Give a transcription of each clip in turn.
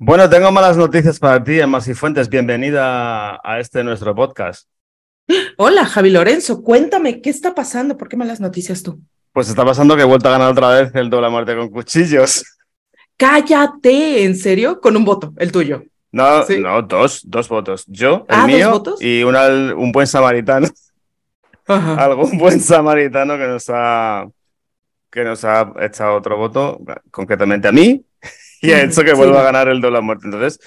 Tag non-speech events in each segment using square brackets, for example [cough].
Bueno, tengo malas noticias para ti, Emma Fuentes. Bienvenida a este nuestro podcast. Hola, Javi Lorenzo. Cuéntame, ¿qué está pasando? ¿Por qué malas noticias tú? Pues está pasando que he vuelto a ganar otra vez el doble muerte con cuchillos. Cállate, ¿en serio? Con un voto, el tuyo. No, no, dos, dos votos. Yo, el ah, mío y un buen samaritano. [laughs] Algún buen samaritano que nos ha que nos ha echado otro voto, concretamente a mí, [laughs] y ha hecho que vuelva a ganar el dólar muerte. Entonces.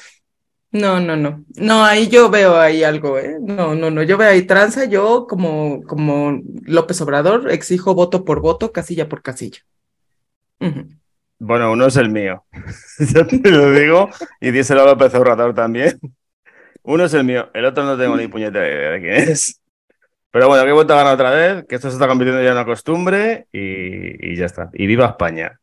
No, no, no. No, ahí yo veo ahí algo, ¿eh? No, no, no. Yo veo ahí tranza. Yo, como, como López Obrador, exijo voto por voto, casilla por casilla. Bueno, uno es el mío. [laughs] Yo te lo digo. Y díselo a López Obrador también. Uno es el mío. El otro no tengo ni puñetera idea de quién es. Pero bueno, que he vuelto a ganar otra vez, que esto se está convirtiendo ya en una costumbre y ya está. Y viva España.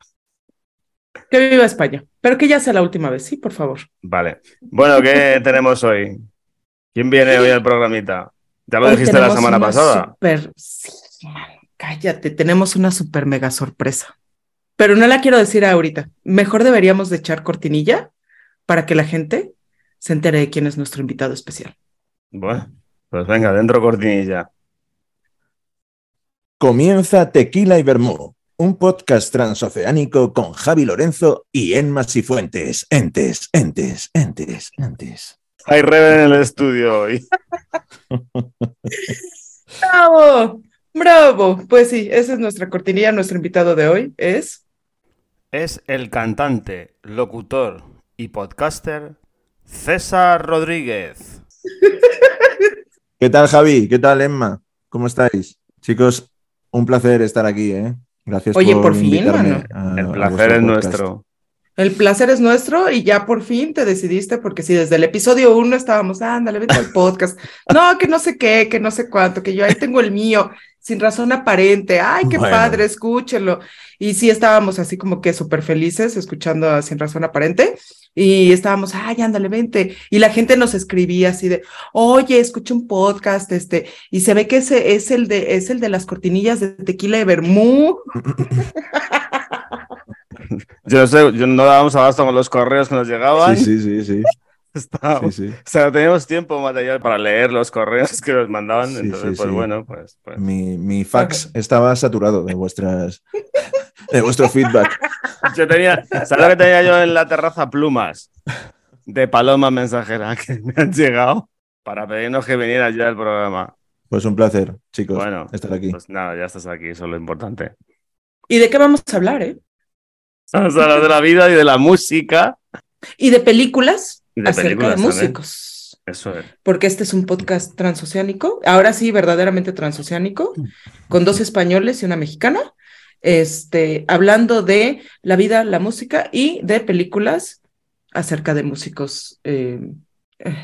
Que viva España. Pero que ya sea la última vez, sí, por favor. Vale. Bueno, ¿qué [laughs] tenemos hoy? ¿Quién viene hoy al programita? Ya lo dijiste la semana pasada. Super... cállate, tenemos una super mega sorpresa. Pero no la quiero decir ahorita. Mejor deberíamos de echar cortinilla para que la gente se entere de quién es nuestro invitado especial. Bueno, pues venga, dentro cortinilla. Comienza Tequila y Bermú un podcast transoceánico con Javi Lorenzo y Enma Cifuentes. Entes, entes, entes, entes. Hay Rebe en el estudio hoy. [laughs] ¡Bravo! ¡Bravo! Pues sí, esa es nuestra cortinilla. Nuestro invitado de hoy es. Es el cantante, locutor y podcaster César Rodríguez. ¿Qué tal, Javi? ¿Qué tal, Emma? ¿Cómo estáis? Chicos, un placer estar aquí, ¿eh? Gracias Oye, por, fin, mano. el placer es nuestro. El placer es nuestro y ya por fin te decidiste, porque si desde el episodio uno estábamos, ándale, vete al podcast. [laughs] No, que no sé qué, que no sé cuánto, que yo ahí tengo el mío, sin razón aparente. Ay, qué padre, escúchenlo. Y sí estábamos así como que súper felices escuchando a Sin Razón Aparente y estábamos, ay, ándale, vente. Y la gente nos escribía así de, oye, escucha un podcast, este, y se ve que ese es el de, es el de las cortinillas de tequila de Bermú. [laughs] yo no sé, yo no dábamos abasto con los correos que nos llegaban. Sí, sí, sí, sí. [laughs] O sea, teníamos tiempo material para leer los correos que nos mandaban. entonces, pues bueno, pues. pues. Mi, mi, fax estaba saturado de vuestras de vuestro feedback. [laughs] Yo tenía, ¿sabes lo que tenía yo en la terraza? Plumas de paloma mensajera [laughs] que me han llegado para pedirnos que vinieras ya al programa. Pues un placer, chicos, bueno, estar aquí. Pues nada, ya estás aquí, eso es lo importante. ¿Y de qué vamos a hablar, eh? Vamos a hablar de la vida y de la música. Y de películas de acerca de músicos. Eso es. Porque este es un podcast transoceánico, ahora sí, verdaderamente transoceánico, con dos españoles y una mexicana este, hablando de la vida, la música y de películas acerca de músicos. Eh, eh,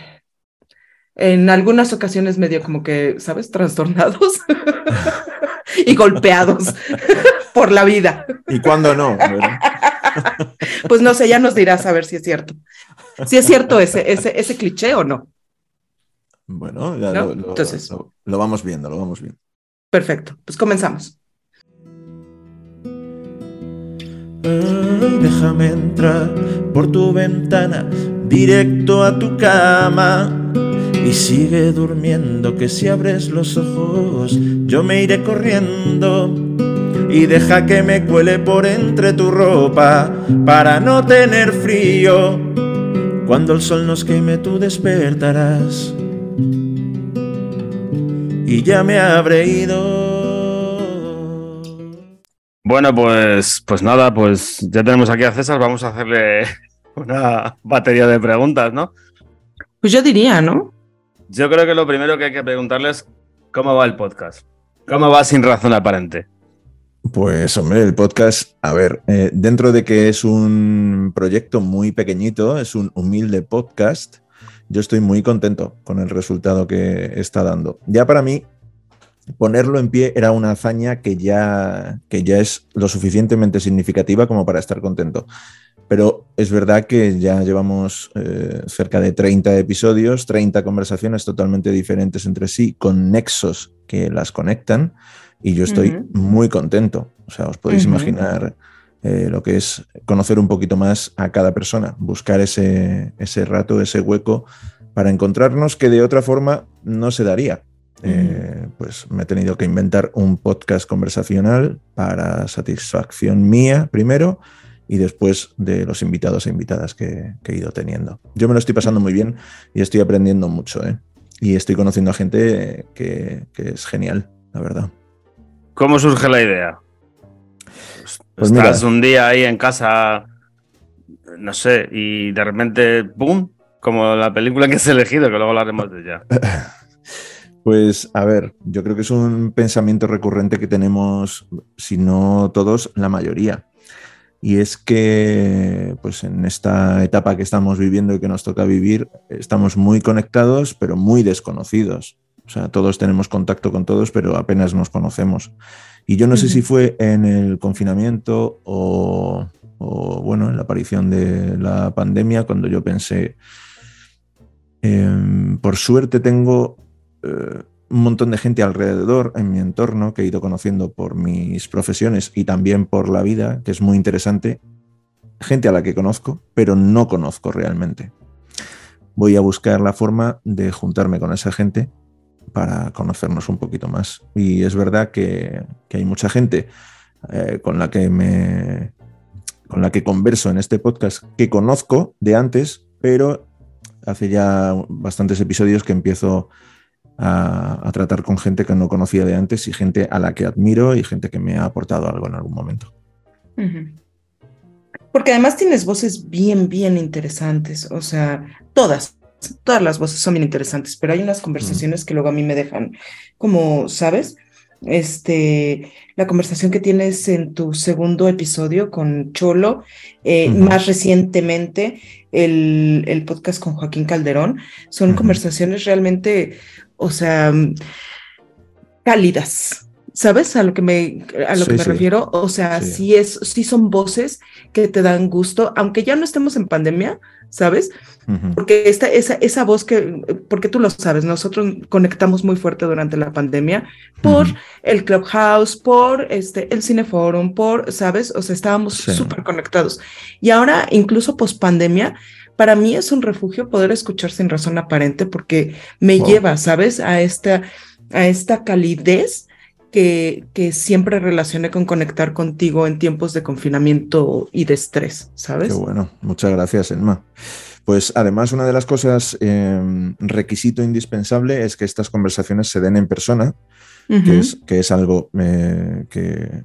en algunas ocasiones medio como que, ¿sabes? Trastornados [laughs] y golpeados por la vida. ¿Y cuándo no? [laughs] pues no sé, ya nos dirás a ver si es cierto. Si es cierto ese, ese, ese cliché o no. Bueno, ya lo, Entonces, lo vamos viendo, lo vamos viendo. Perfecto, pues comenzamos. Déjame entrar por tu ventana, directo a tu cama. Y sigue durmiendo que si abres los ojos yo me iré corriendo. Y deja que me cuele por entre tu ropa para no tener frío. Cuando el sol nos queme tú despertarás. Y ya me habré ido. Bueno, pues, pues nada, pues ya tenemos aquí a César, vamos a hacerle [laughs] una batería de preguntas, ¿no? Pues yo diría, ¿no? Yo creo que lo primero que hay que preguntarle es cómo va el podcast. ¿Cómo va sin razón aparente? Pues hombre, el podcast, a ver, eh, dentro de que es un proyecto muy pequeñito, es un humilde podcast, yo estoy muy contento con el resultado que está dando. Ya para mí, ponerlo en pie era una hazaña que ya, que ya es lo suficientemente significativa como para estar contento. Pero es verdad que ya llevamos eh, cerca de 30 episodios, 30 conversaciones totalmente diferentes entre sí, con nexos que las conectan, y yo estoy muy contento. O sea, os podéis imaginar eh, lo que es conocer un poquito más a cada persona, buscar ese, ese rato, ese hueco para encontrarnos que de otra forma no se daría. Eh, pues me he tenido que inventar un podcast conversacional para satisfacción mía primero y después de los invitados e invitadas que, he ido teniendo. Yo me lo estoy pasando muy bien y estoy aprendiendo mucho. ¿eh? Y estoy conociendo a gente que, es genial, la verdad. ¿Cómo surge la idea? Pues Estás un día ahí en casa, no sé, y de repente, ¡boom! Como la película que has elegido, que luego hablaremos de ella. [laughs] Pues a ver, yo creo que es un pensamiento recurrente que tenemos, si no todos, la mayoría. Y es que, pues en esta etapa que estamos viviendo y que nos toca vivir, estamos muy conectados, pero muy desconocidos. O sea, todos tenemos contacto con todos, pero apenas nos conocemos. Y yo no sé si fue en el confinamiento o, bueno, en la aparición de la pandemia, cuando yo pensé, em, por suerte tengo eh, un montón de gente alrededor en mi entorno que he ido conociendo por mis profesiones y también por la vida, que es muy interesante. Gente a la que conozco, pero no conozco realmente. Voy a buscar la forma de juntarme con esa gente para conocernos un poquito más. Y es verdad que, hay mucha gente eh, con la que me con la que converso en este podcast que conozco de antes, pero hace ya bastantes episodios que empiezo a, tratar con gente que no conocía de antes y gente a la que admiro y gente que me ha aportado algo en algún momento. Porque además tienes voces bien, bien interesantes, o sea, todas, todas las voces son bien interesantes, pero hay unas conversaciones que luego a mí me dejan como, ¿sabes? Este, la conversación que tienes en tu segundo episodio con Cholo, eh, más recientemente el, el, podcast con Joaquín Calderón, son conversaciones realmente o sea, cálidas. ¿Sabes a lo que me, a lo que me refiero? O sea, sí. es, sí son voces que te dan gusto, aunque ya no estemos en pandemia, ¿sabes? Porque esta, esa, esa voz que, porque tú lo sabes, nosotros conectamos muy fuerte durante la pandemia por el Clubhouse, por este, el Cineforum, por, ¿sabes? O sea, estábamos súper conectados. Y ahora, incluso post pandemia, para mí es un refugio poder escuchar sin razón aparente porque me lleva, ¿sabes? A esta, a esta calidez que, siempre relacioné con conectar contigo en tiempos de confinamiento y de estrés, ¿sabes? Qué bueno, muchas gracias, Elma. Pues además, una de las cosas, em, requisito indispensable es que estas conversaciones se den en persona, que, es, que, es, algo eh, [laughs] que,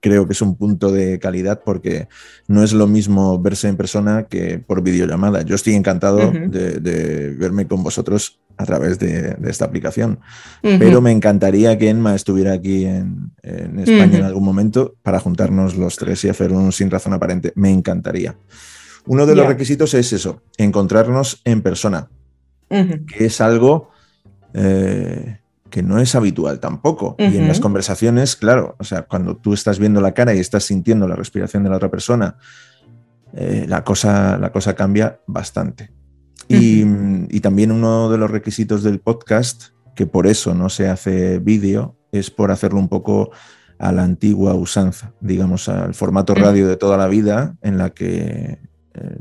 creo que es un punto de calidad porque no es lo mismo verse en persona que por videollamada. Yo estoy encantado de, verme con vosotros a través de, esta aplicación, pero me encantaría que Enma estuviera aquí en, España en algún momento para juntarnos los tres y hacer un sin razón aparente. Me encantaría. Uno de los requisitos es eso, encontrarnos en persona, que es algo... Eh, que no es habitual tampoco. Y en las conversaciones, claro, o sea, cuando tú estás viendo la cara y estás sintiendo la respiración de la otra persona, eh, la, cosa, la cosa cambia bastante. y, también uno de los requisitos del podcast, que por eso no se hace vídeo, es por hacerlo un poco a la antigua usanza, digamos, al formato radio de toda la vida, en la que eh,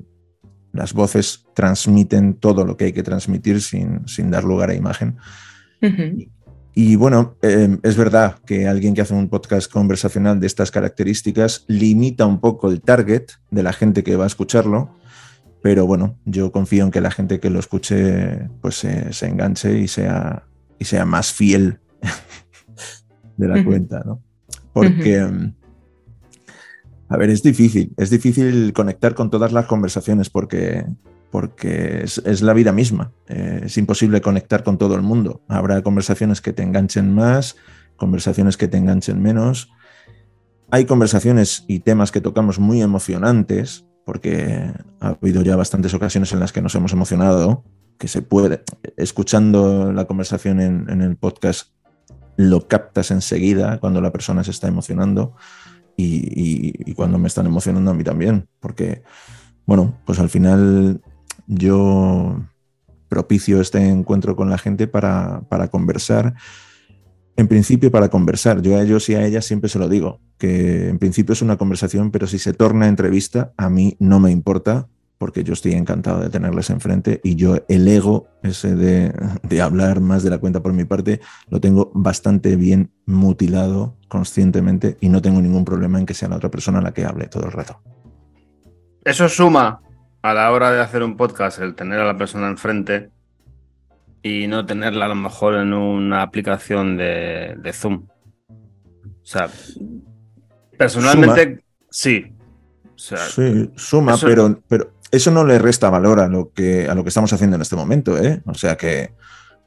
las voces transmiten todo lo que hay que transmitir sin, sin dar lugar a imagen. Y bueno, em, es verdad que alguien que hace un podcast conversacional de estas características limita un poco el target de la gente que va a escucharlo, pero bueno, yo confío en que la gente que lo escuche pues se, enganche y sea, y sea más fiel [laughs] de la cuenta, ¿no? Porque, em, a ver, es difícil, es difícil conectar con todas las conversaciones porque porque es, la vida misma. Eh, es imposible conectar con todo el mundo. Habrá conversaciones que te enganchen más, conversaciones que te enganchen menos. Hay conversaciones y temas que tocamos muy emocionantes, porque ha habido ya bastantes ocasiones en las que nos hemos emocionado, que se puede, escuchando la conversación en, el podcast, lo captas enseguida cuando la persona se está emocionando y, y cuando me están emocionando a mí también, porque, bueno, pues al final yo propicio este encuentro con la gente para, conversar en principio para conversar. Yo a ellos y a ellas siempre se lo digo, que en principio es una conversación, pero si se torna entrevista, a mí no me importa porque yo estoy encantado de tenerles enfrente y yo el ego ese de, de, hablar más de la cuenta por mi parte lo tengo bastante bien mutilado conscientemente y no tengo ningún problema en que sea la otra persona la que hable todo el rato. Eso suma a la hora de hacer un podcast el tener a la persona enfrente y no tenerla a lo mejor en una aplicación de, Zoom. O sea, personalmente sí. sí, suma, pero, pero eso no le resta valor a lo que, a lo que estamos haciendo en este momento. ¿eh? O sea que,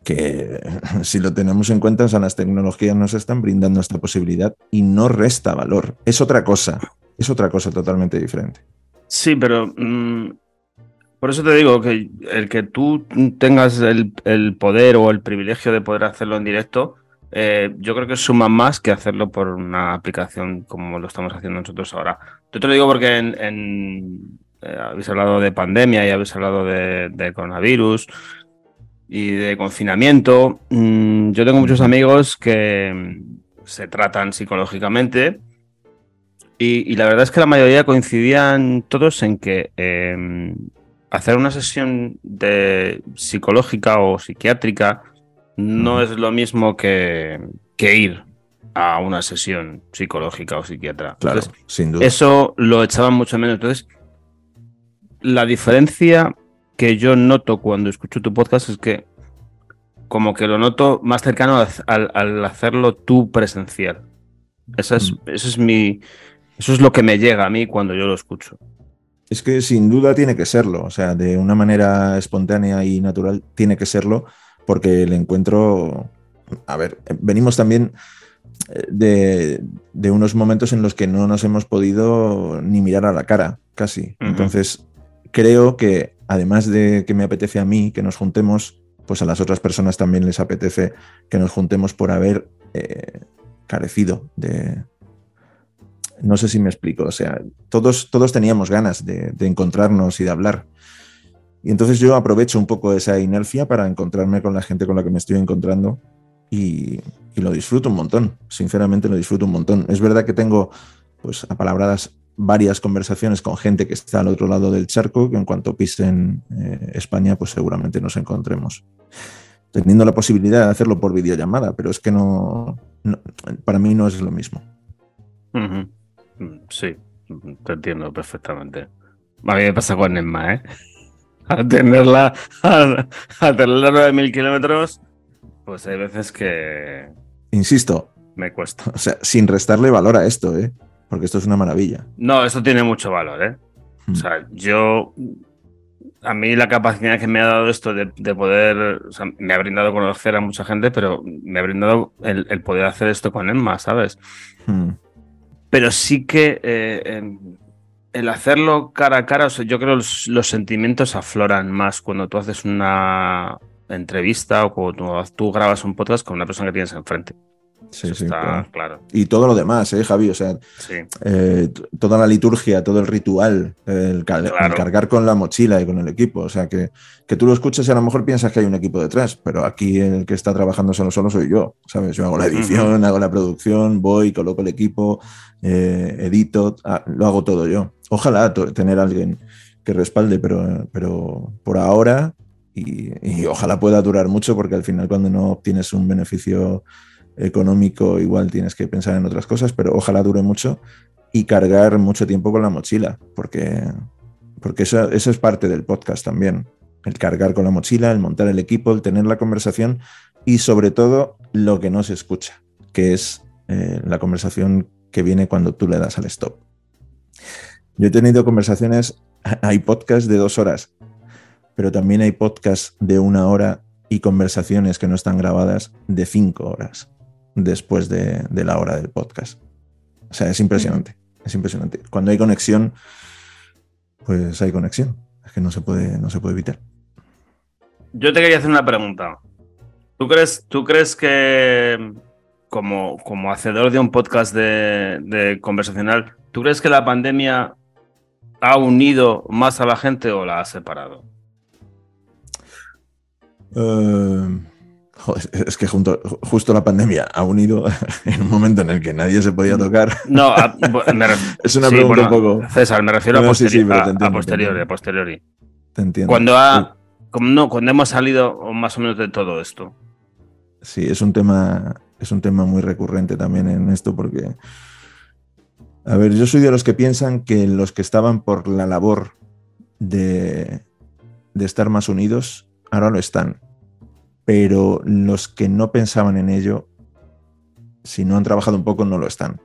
que [laughs] si lo tenemos en cuenta, las tecnologías nos están brindando esta posibilidad y no resta valor. Es otra cosa, es otra cosa totalmente diferente. Sí, pero mm, por eso te digo que el que tú tengas el, poder o el privilegio de poder hacerlo en directo, eh, yo creo que suma más que hacerlo por una aplicación como lo estamos haciendo nosotros ahora. Yo te lo digo porque en, eh, habéis hablado de pandemia y habéis hablado de, coronavirus y de confinamiento. Mm, yo tengo muchos amigos que se tratan psicológicamente y, la verdad es que la mayoría coincidían todos en que em, hacer una sesión de psicológica o psiquiátrica no es lo mismo que, que, ir a una sesión psicológica o psiquiatra. Claro, sin duda. Eso lo echaban mucho menos. Entonces, la diferencia que yo noto cuando escucho tu podcast es que como que lo noto más cercano al, hacerlo tú presencial. Esa es, eso es mi. Eso es lo que me llega a mí cuando yo lo escucho. Es que sin duda tiene que serlo, o sea, de una manera espontánea y natural tiene que serlo, porque el encuentro, a ver, venimos también eh, de, unos momentos en los que no nos hemos podido ni mirar a la cara, casi. Entonces, creo que además de que me apetece a mí que nos juntemos, pues a las otras personas también les apetece que nos juntemos por haber eh, carecido de, no sé si me explico, o sea, todos, todos teníamos ganas de, encontrarnos y de hablar. Y entonces yo aprovecho un poco esa inercia para encontrarme con la gente con la que me estoy encontrando y, lo disfruto un montón, sinceramente lo disfruto un montón. Es verdad que tengo, pues, apalabradas varias conversaciones con gente que está al otro lado del charco, que en cuanto pisen eh, España, pues seguramente nos encontremos. Teniendo la posibilidad de hacerlo por videollamada, pero es que no, para mí no es lo mismo. Mm, sí, te entiendo perfectamente. A mí me pasa con Emma, ¿eh? [laughs] A tenerla a, tenerla a 9000 kilómetros, pues hay veces que. Insisto. Me cuesta. O sea, sin restarle valor a esto, ¿eh? Porque esto es una maravilla. No, esto tiene mucho valor, ¿eh? O hmm. sea, yo. A mí la capacidad que me ha dado esto de, poder. O sea, me ha brindado conocer a mucha gente, pero me ha brindado el, poder hacer esto con Emma, ¿sabes? Hmm pero sí que eh, el hacerlo cara a cara, yo creo que los, sentimientos afloran más cuando tú haces una entrevista o cuando tú, grabas un podcast con una persona que tienes enfrente. Sí, sí, claro. Y todo lo demás, ¿eh, Javi? O sea, eh, toda la liturgia, todo el ritual, el, cargar con la mochila y con el equipo. O sea, que, que tú lo escuches y a lo mejor piensas que hay un equipo detrás, pero aquí el que está trabajando solo, solo soy yo, ¿sabes? Yo hago la edición, hago la producción, voy, coloco el equipo, eh, edito, ah, lo hago todo yo. Ojalá tener alguien que respalde, pero, pero por ahora, y, y ojalá pueda durar mucho, porque al final cuando no obtienes un beneficio económico, igual tienes que pensar en otras cosas, pero ojalá dure mucho y cargar mucho tiempo con la mochila, porque, porque eso, eso es parte del podcast también. El cargar con la mochila, el montar el equipo, el tener la conversación y sobre todo lo que no se escucha, que es eh, la conversación que viene cuando tú le das al stop. Yo he tenido conversaciones, [laughs] hay podcasts de dos horas, pero también hay podcasts de una hora y conversaciones que no están grabadas de cinco horas después de, la hora del podcast. O sea, es impresionante, es impresionante. Cuando hay conexión, pues hay conexión. Es que no se puede, no se puede evitar. Yo te quería hacer una pregunta. ¿Tú crees, tú crees que como, como hacedor de un podcast de, conversacional, ¿tú crees que la pandemia ha unido más a la gente o la ha separado? Uh, es que junto, justo la pandemia ha unido [laughs] en un momento en el que nadie se podía tocar. No, [laughs] es una pregunta un poco. César, me refiero a, posteriori, a, posteriori. Te entiendo. Cuando, ha, no, cuando hemos salido más o menos de todo esto. Sí, es un tema, es un tema muy recurrente también en esto porque. A ver, yo soy de los que piensan que los que estaban por la labor de, de estar más unidos, ahora lo están pero los que no pensaban en ello, si no han trabajado un poco, no lo están.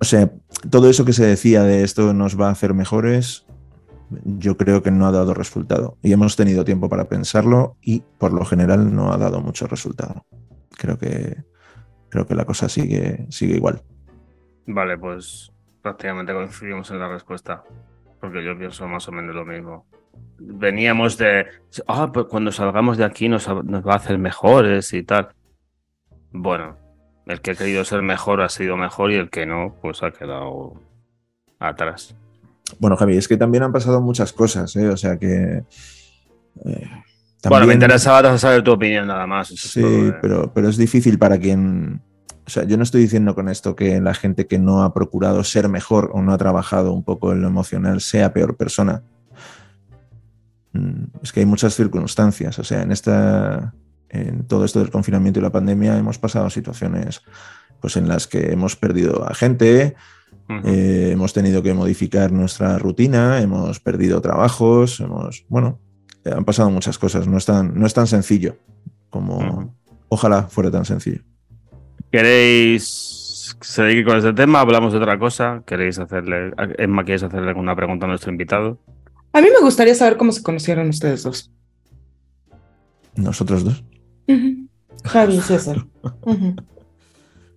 O sea, todo eso que se decía de esto nos va a hacer mejores, yo creo que no ha dado resultado. Y hemos tenido tiempo para pensarlo y por lo general no ha dado mucho resultado. Creo que, creo que la cosa sigue, sigue igual. Vale, pues prácticamente coincidimos en la respuesta, porque yo pienso más o menos lo mismo veníamos de, ah, pues cuando salgamos de aquí nos, va a hacer mejores y tal. Bueno, el que ha querido ser mejor ha sido mejor y el que no, pues ha quedado atrás. Bueno, Javi, es que también han pasado muchas cosas, ¿eh? o sea que... Eh, bueno, me interesaba saber tu opinión nada más. Sí, ¿eh? pero, pero es difícil para quien... O sea, yo no estoy diciendo con esto que la gente que no ha procurado ser mejor o no ha trabajado un poco en lo emocional sea peor persona. Mm, es que hay muchas circunstancias. O sea, en esta. En todo esto del confinamiento y la pandemia hemos pasado situaciones pues, en las que hemos perdido a gente, eh, hemos tenido que modificar nuestra rutina, hemos perdido trabajos, hemos. Bueno, han pasado muchas cosas. No es tan, no es tan sencillo como. Ojalá fuera tan sencillo. ¿Queréis seguir con este tema? ¿Hablamos de otra cosa? ¿Queréis hacerle. Emma, ¿quieres hacerle alguna pregunta a nuestro invitado? A mí me gustaría saber cómo se conocieron ustedes dos. ¿Nosotros dos? Javi y César. [laughs]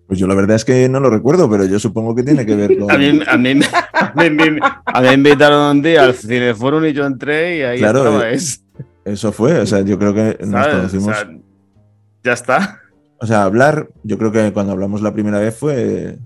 Pues yo la verdad es que no lo recuerdo, pero yo supongo que tiene que ver con... A mí, a mí, me invitaron un día al Cineforum y yo entré y ahí claro, eh, Eso fue, o sea, yo creo que nos conocimos... ya está. O sea, hablar, yo creo que cuando hablamos la primera vez fue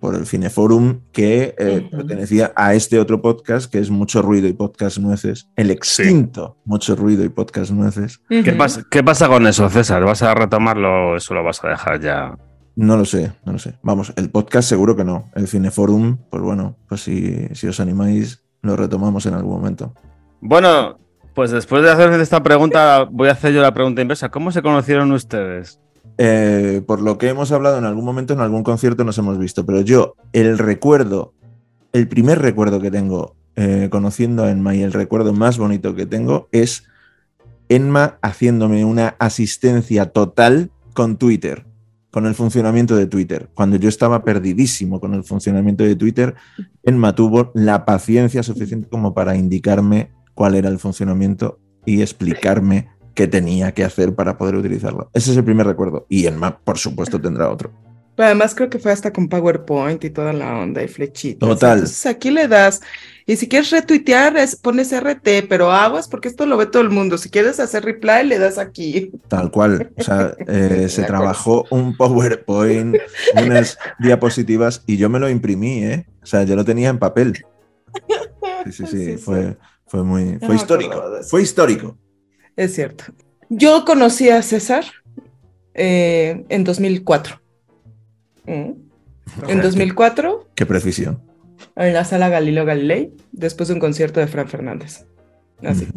por, el Cineforum que eh, pertenecía a este otro podcast que es Mucho Ruido y Podcast Nueces, el extinto Mucho Ruido y Podcast Nueces. ¿Qué, pasa, ¿Qué pasa con eso, César? ¿Vas a retomarlo o eso lo vas a dejar ya? No lo sé, no lo sé. Vamos, el podcast seguro que no. El Cineforum, pues bueno, pues si, si os animáis, lo retomamos en algún momento. Bueno, pues después de hacer esta pregunta, voy a hacer yo la pregunta inversa. ¿Cómo se conocieron ustedes? Eh, por lo que hemos hablado en algún momento, en algún concierto nos hemos visto, pero yo, el recuerdo, el primer recuerdo que tengo eh, conociendo a Enma y el recuerdo más bonito que tengo es Enma haciéndome una asistencia total con Twitter, con el funcionamiento de Twitter. Cuando yo estaba perdidísimo con el funcionamiento de Twitter, Enma tuvo la paciencia suficiente como para indicarme cuál era el funcionamiento y explicarme que tenía que hacer para poder utilizarlo. Ese es el primer recuerdo. Y en Map, por supuesto, tendrá otro. Pero además creo que fue hasta con PowerPoint y toda la onda y flechitas. Total. Entonces aquí le das. Y si quieres retuitear, pones RT, pero aguas porque esto lo ve todo el mundo. Si quieres hacer reply, le das aquí. Tal cual. O sea, [laughs] eh, se trabajó un PowerPoint, unas diapositivas y yo me lo imprimí, ¿eh? O sea, yo lo tenía en papel. Sí, sí, sí. fue, fue muy. Fue histórico. Fue histórico. Es cierto. Yo conocí a César eh, en 2004. Mm. En 2004. Qué precisión. En la sala Galileo Galilei, después de un concierto de Fran Fernández. Así.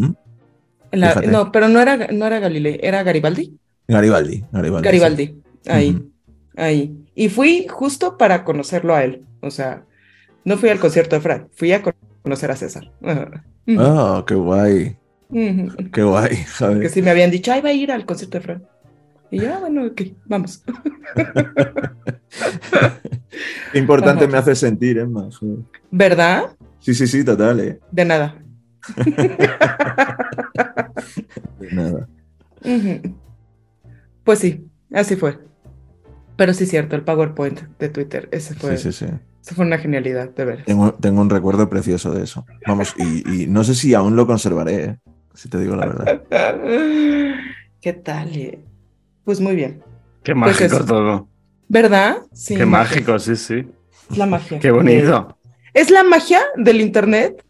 no, pero no era, no era Galilei, era Garibaldi. Garibaldi, Garibaldi. Garibaldi, ahí, ahí. Y fui justo para conocerlo a él. O sea, no fui al concierto de Fran, fui a conocer a César. Ah, qué guay. Qué guay, Javi. Que si me habían dicho, ay, va a ir al concierto de Fran. Y ya, ah, bueno, ok, vamos. [laughs] Qué importante me hace sentir, Emma. ¿Verdad? Sí, sí, sí, total. Eh. De nada. [laughs] de nada. Pues sí, así fue. Pero sí es cierto, el PowerPoint de Twitter, ese fue. Sí, sí, sí. Eso fue una genialidad, de ver. Tengo, tengo, un recuerdo precioso de eso. Vamos, y, no sé si aún lo conservaré, ¿eh? Si te digo la verdad. [laughs] ¿Qué tal? Eh? Pues muy bien. Qué pues mágico todo. ¿Verdad? Sí. Qué mágico, sí, sí. la magia. Qué bonito. Es la magia del Internet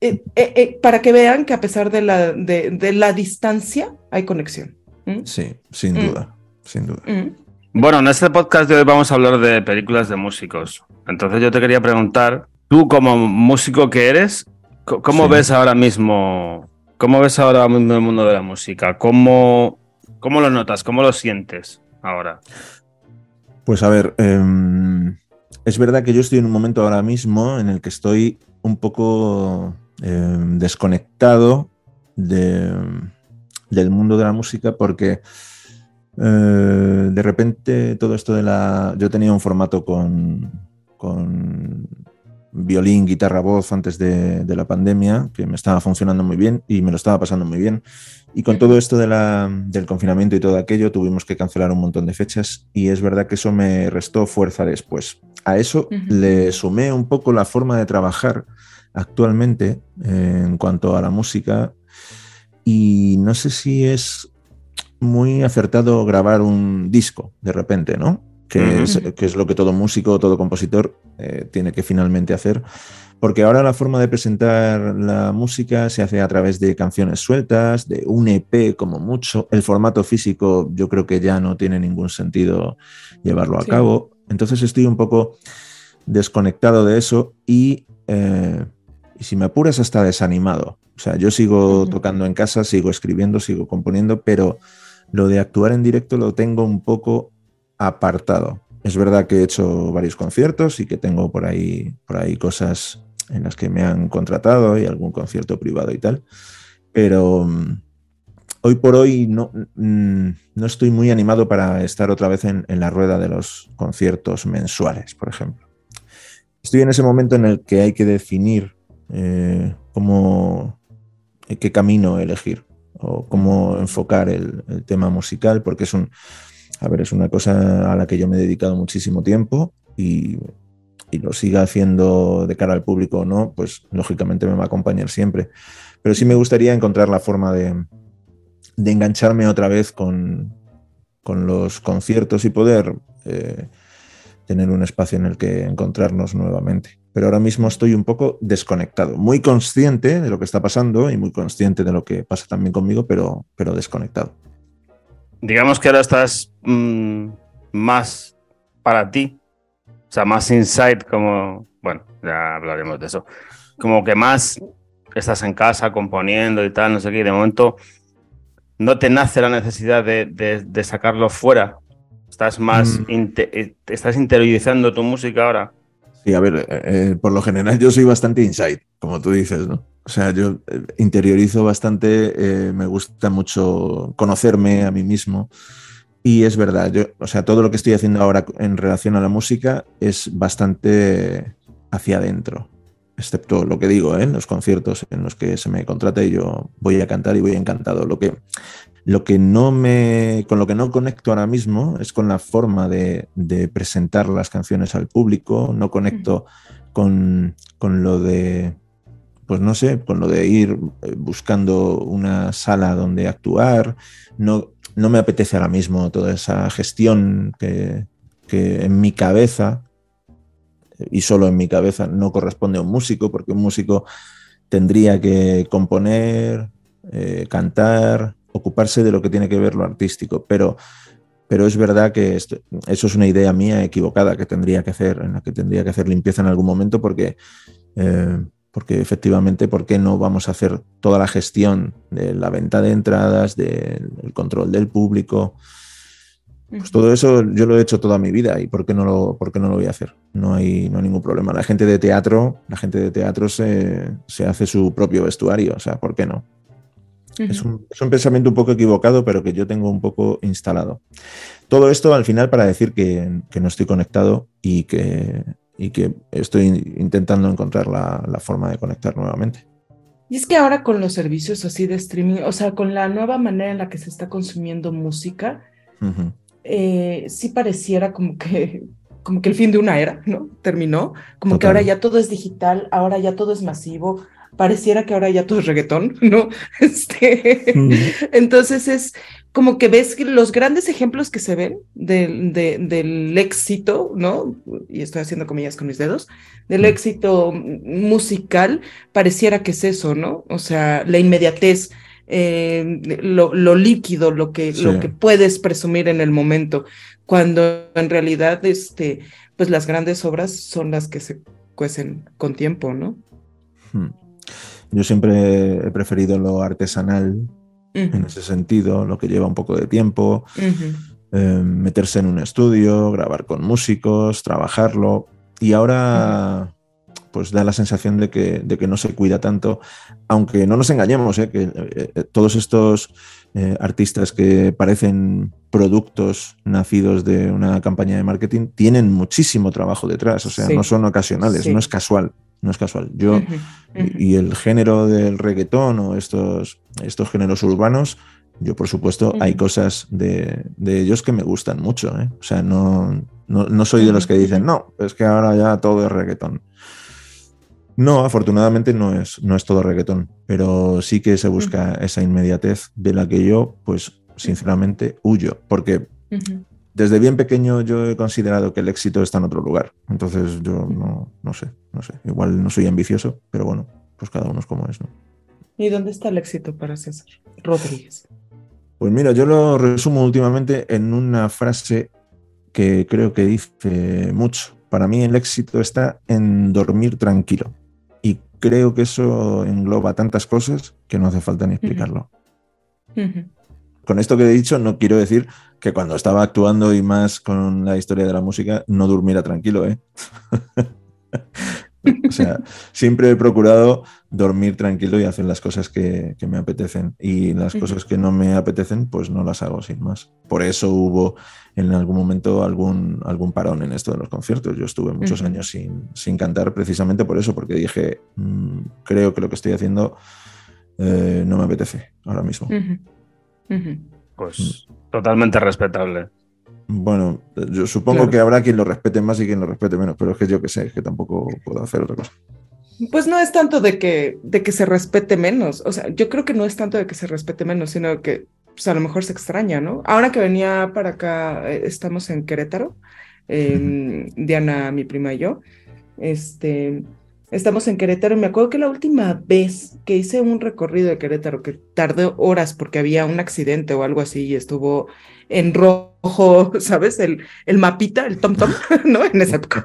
eh, eh, para que vean que a pesar de la, de, la distancia hay conexión. Sí, sin mm. duda, sin duda. Mm. Bueno, en este podcast de hoy vamos a hablar de películas de músicos. Entonces yo te quería preguntar, tú como músico que eres, ¿cómo ves ahora mismo, cómo ves ahora el mundo de la música? ¿Cómo, cómo lo notas? ¿Cómo lo sientes ahora? Pues a ver, em, es verdad que yo estoy en un momento ahora mismo en el que estoy un poco em, desconectado del mundo de la música porque eh, de repente todo esto de la... Yo tenía un formato con, con violín, guitarra, voz antes de, la pandemia, que me estaba funcionando muy bien y me lo estaba pasando muy bien. Y con todo esto de la, del confinamiento y todo aquello, tuvimos que cancelar un montón de fechas y es verdad que eso me restó fuerza después. A eso le sumé un poco la forma de trabajar actualmente en cuanto a la música y no sé si es muy acertado grabar un disco de repente, ¿no? Que, es, que es, lo que todo músico, todo compositor eh, tiene que finalmente hacer. Porque ahora la forma de presentar la música se hace a través de canciones sueltas, de un EP como mucho. El formato físico yo creo que ya no tiene ningún sentido llevarlo a cabo. Entonces estoy un poco desconectado de eso y, eh, y si me apuras hasta desanimado. O sea, yo sigo tocando en casa, sigo escribiendo, sigo componiendo, pero lo de actuar en directo lo tengo un poco apartado. Es verdad que he hecho varios conciertos y que tengo por ahí, por ahí cosas en las que me han contratado y algún concierto privado y tal, pero mm, hoy por hoy no, mm, no, estoy muy animado para estar otra vez en, la rueda de los conciertos mensuales, por ejemplo. Estoy en ese momento en el que hay que definir eh, cómo, qué camino elegir o cómo enfocar el, tema musical, porque es un, a ver, es una cosa a la que yo me he dedicado muchísimo tiempo y, lo siga haciendo de cara al público o no, pues lógicamente me va a acompañar siempre. Pero sí me gustaría encontrar la forma de, engancharme otra vez con, los conciertos y poder eh, tener un espacio en el que encontrarnos nuevamente pero ahora mismo estoy un poco desconectado, muy consciente de lo que está pasando y muy consciente de lo que pasa también conmigo, pero, pero desconectado. Digamos que ahora estás mm, más para ti, o sea, más inside, como, bueno, ya hablaremos de eso, como que más estás en casa componiendo y tal, no sé qué, y de momento no te nace la necesidad de, sacarlo fuera, estás más, mm. eh, estás interiorizando tu música ahora. Sí, a ver, eh, eh, por lo general yo soy bastante inside, como tú dices, ¿no? O sea, yo eh, interiorizo bastante, me gusta mucho conocerme a mí mismo. Y es verdad, yo, o sea, todo lo que estoy haciendo ahora en relación a la música es bastante hacia adentro, excepto lo que digo, en los conciertos en los que se me contrata y yo voy a cantar y voy encantado. Lo que lo que no me, con lo que no conecto ahora mismo es con la forma de, presentar las canciones al público, no conecto con, lo de, pues no sé, con lo de ir eh, buscando una sala donde actuar, no, no me apetece ahora mismo toda esa gestión que, en mi cabeza, y solo en mi cabeza, no corresponde a un músico, porque un músico tendría que componer, eh, cantar, ocuparse de lo que tiene que ver lo artístico, pero, pero es verdad que eso es una idea mía equivocada que tendría que hacer, en la que tendría que hacer limpieza en algún momento porque, eh, porque efectivamente, ¿por qué no vamos a hacer toda la gestión de la venta de entradas, del control del público? Pues todo eso yo lo he hecho toda mi vida y ¿por qué no lo, por no lo voy a hacer? No hay, no hay ningún problema. La gente de teatro, la gente de teatro se, se hace su propio vestuario, o sea, ¿por qué no? Es, un, pensamiento un poco equivocado, pero que yo tengo un poco instalado. Todo esto al final para decir que, no estoy conectado y que, que estoy intentando encontrar la, forma de conectar nuevamente. Y es que ahora con los servicios así de streaming, o sea, con la nueva manera en la que se está consumiendo música, eh, sí pareciera como que, como que el fin de una era, ¿no? Terminó, como que ahora ya todo es digital, ahora ya todo es masivo, pareciera que ahora ya todo es reggaetón, [laughs] ¿no? [laughs] Este, Entonces es como que ves los grandes ejemplos que se ven del, del éxito, ¿no? Y estoy haciendo comillas con mis dedos, del éxito musical, pareciera que es eso, ¿no? O sea, la inmediatez, eh, lo, líquido, lo que, lo que puedes presumir en el momento, cuando en realidad, este, pues las grandes obras son las que se cuecen con tiempo, ¿no? Hmm. Yo siempre he preferido lo artesanal en ese sentido, lo que lleva un poco de tiempo, eh, meterse en un estudio, grabar con músicos, trabajarlo. Y ahora, pues da la sensación de que, de que no se cuida tanto, aunque no nos engañemos, ¿eh? que eh, todos estos artistas que parecen productos nacidos de una campaña de marketing tienen muchísimo trabajo detrás, o sea, no son ocasionales, no es casual no es casual. Yo y el género del reggaetón o estos, estos géneros urbanos, yo por supuesto hay cosas de, ellos que me gustan mucho. ¿eh? O sea, no, no, soy de los que dicen, no, es que ahora ya todo es reggaetón. No, afortunadamente no es, no es todo reggaetón, pero sí que se busca esa inmediatez de la que yo, pues sinceramente, huyo, porque desde bien pequeño yo he considerado que el éxito está en otro lugar. Entonces yo no, no sé, no sé. Igual no soy ambicioso, pero bueno, pues cada uno es como es, ¿no? ¿Y dónde está el éxito para César Rodríguez? Pues mira, yo lo resumo últimamente en una frase que creo que dice mucho. Para mí el éxito está en dormir tranquilo. Y creo que eso engloba tantas cosas que no hace falta ni explicarlo. Con esto que he dicho no quiero decir que cuando estaba actuando y más con la historia de la música, no durmiera tranquilo, ¿eh? [laughs] o sea, siempre he procurado dormir tranquilo y hacer las cosas que, me apetecen. Y las cosas que no me apetecen, pues no las hago sin más. Por eso hubo en algún momento algún, algún parón en esto de los conciertos. Yo estuve muchos años sin, sin, cantar precisamente por eso, porque dije, mm, creo que lo que estoy haciendo eh, no me apetece ahora mismo. Pues totalmente respetable. Bueno, yo supongo que habrá quien lo respete más y quien lo respete menos, pero es que yo que sé, es que tampoco puedo hacer otra cosa. Pues no es tanto de que, de que se respete menos, o sea, yo creo que no es tanto de que se respete menos, sino que pues, a lo mejor se extraña, ¿no? Ahora que venía para acá, eh, estamos en Querétaro, em, Diana, mi prima y yo, este, Estamos en Querétaro y me acuerdo que la última vez que hice un recorrido de Querétaro, que tardé horas porque había un accidente o algo así y estuvo en rojo, ¿sabes? El, el mapita, el tom tom, [laughs] ¿no? En esa época.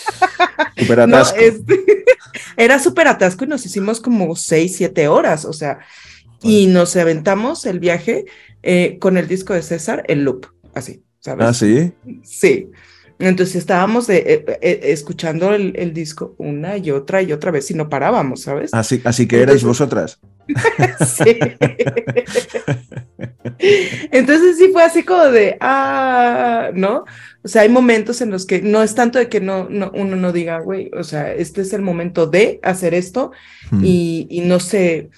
[laughs] Super atasco. Este, [laughs] era súper atasco y nos hicimos como seis, siete horas, o sea, y nos aventamos el viaje eh, con el disco de César, el loop, así, ¿sabes? Ah, sí. Sí. Entonces estábamos eh, eh, escuchando el, disco una y otra y otra vez y no parábamos, ¿sabes? Así, así que erais vosotras. [laughs] sí. Entonces sí fue así como de, ah, ¿no? O sea, hay momentos en los que no es tanto de que no, no uno no diga, güey, o sea, este es el momento de hacer esto hmm. y, no se,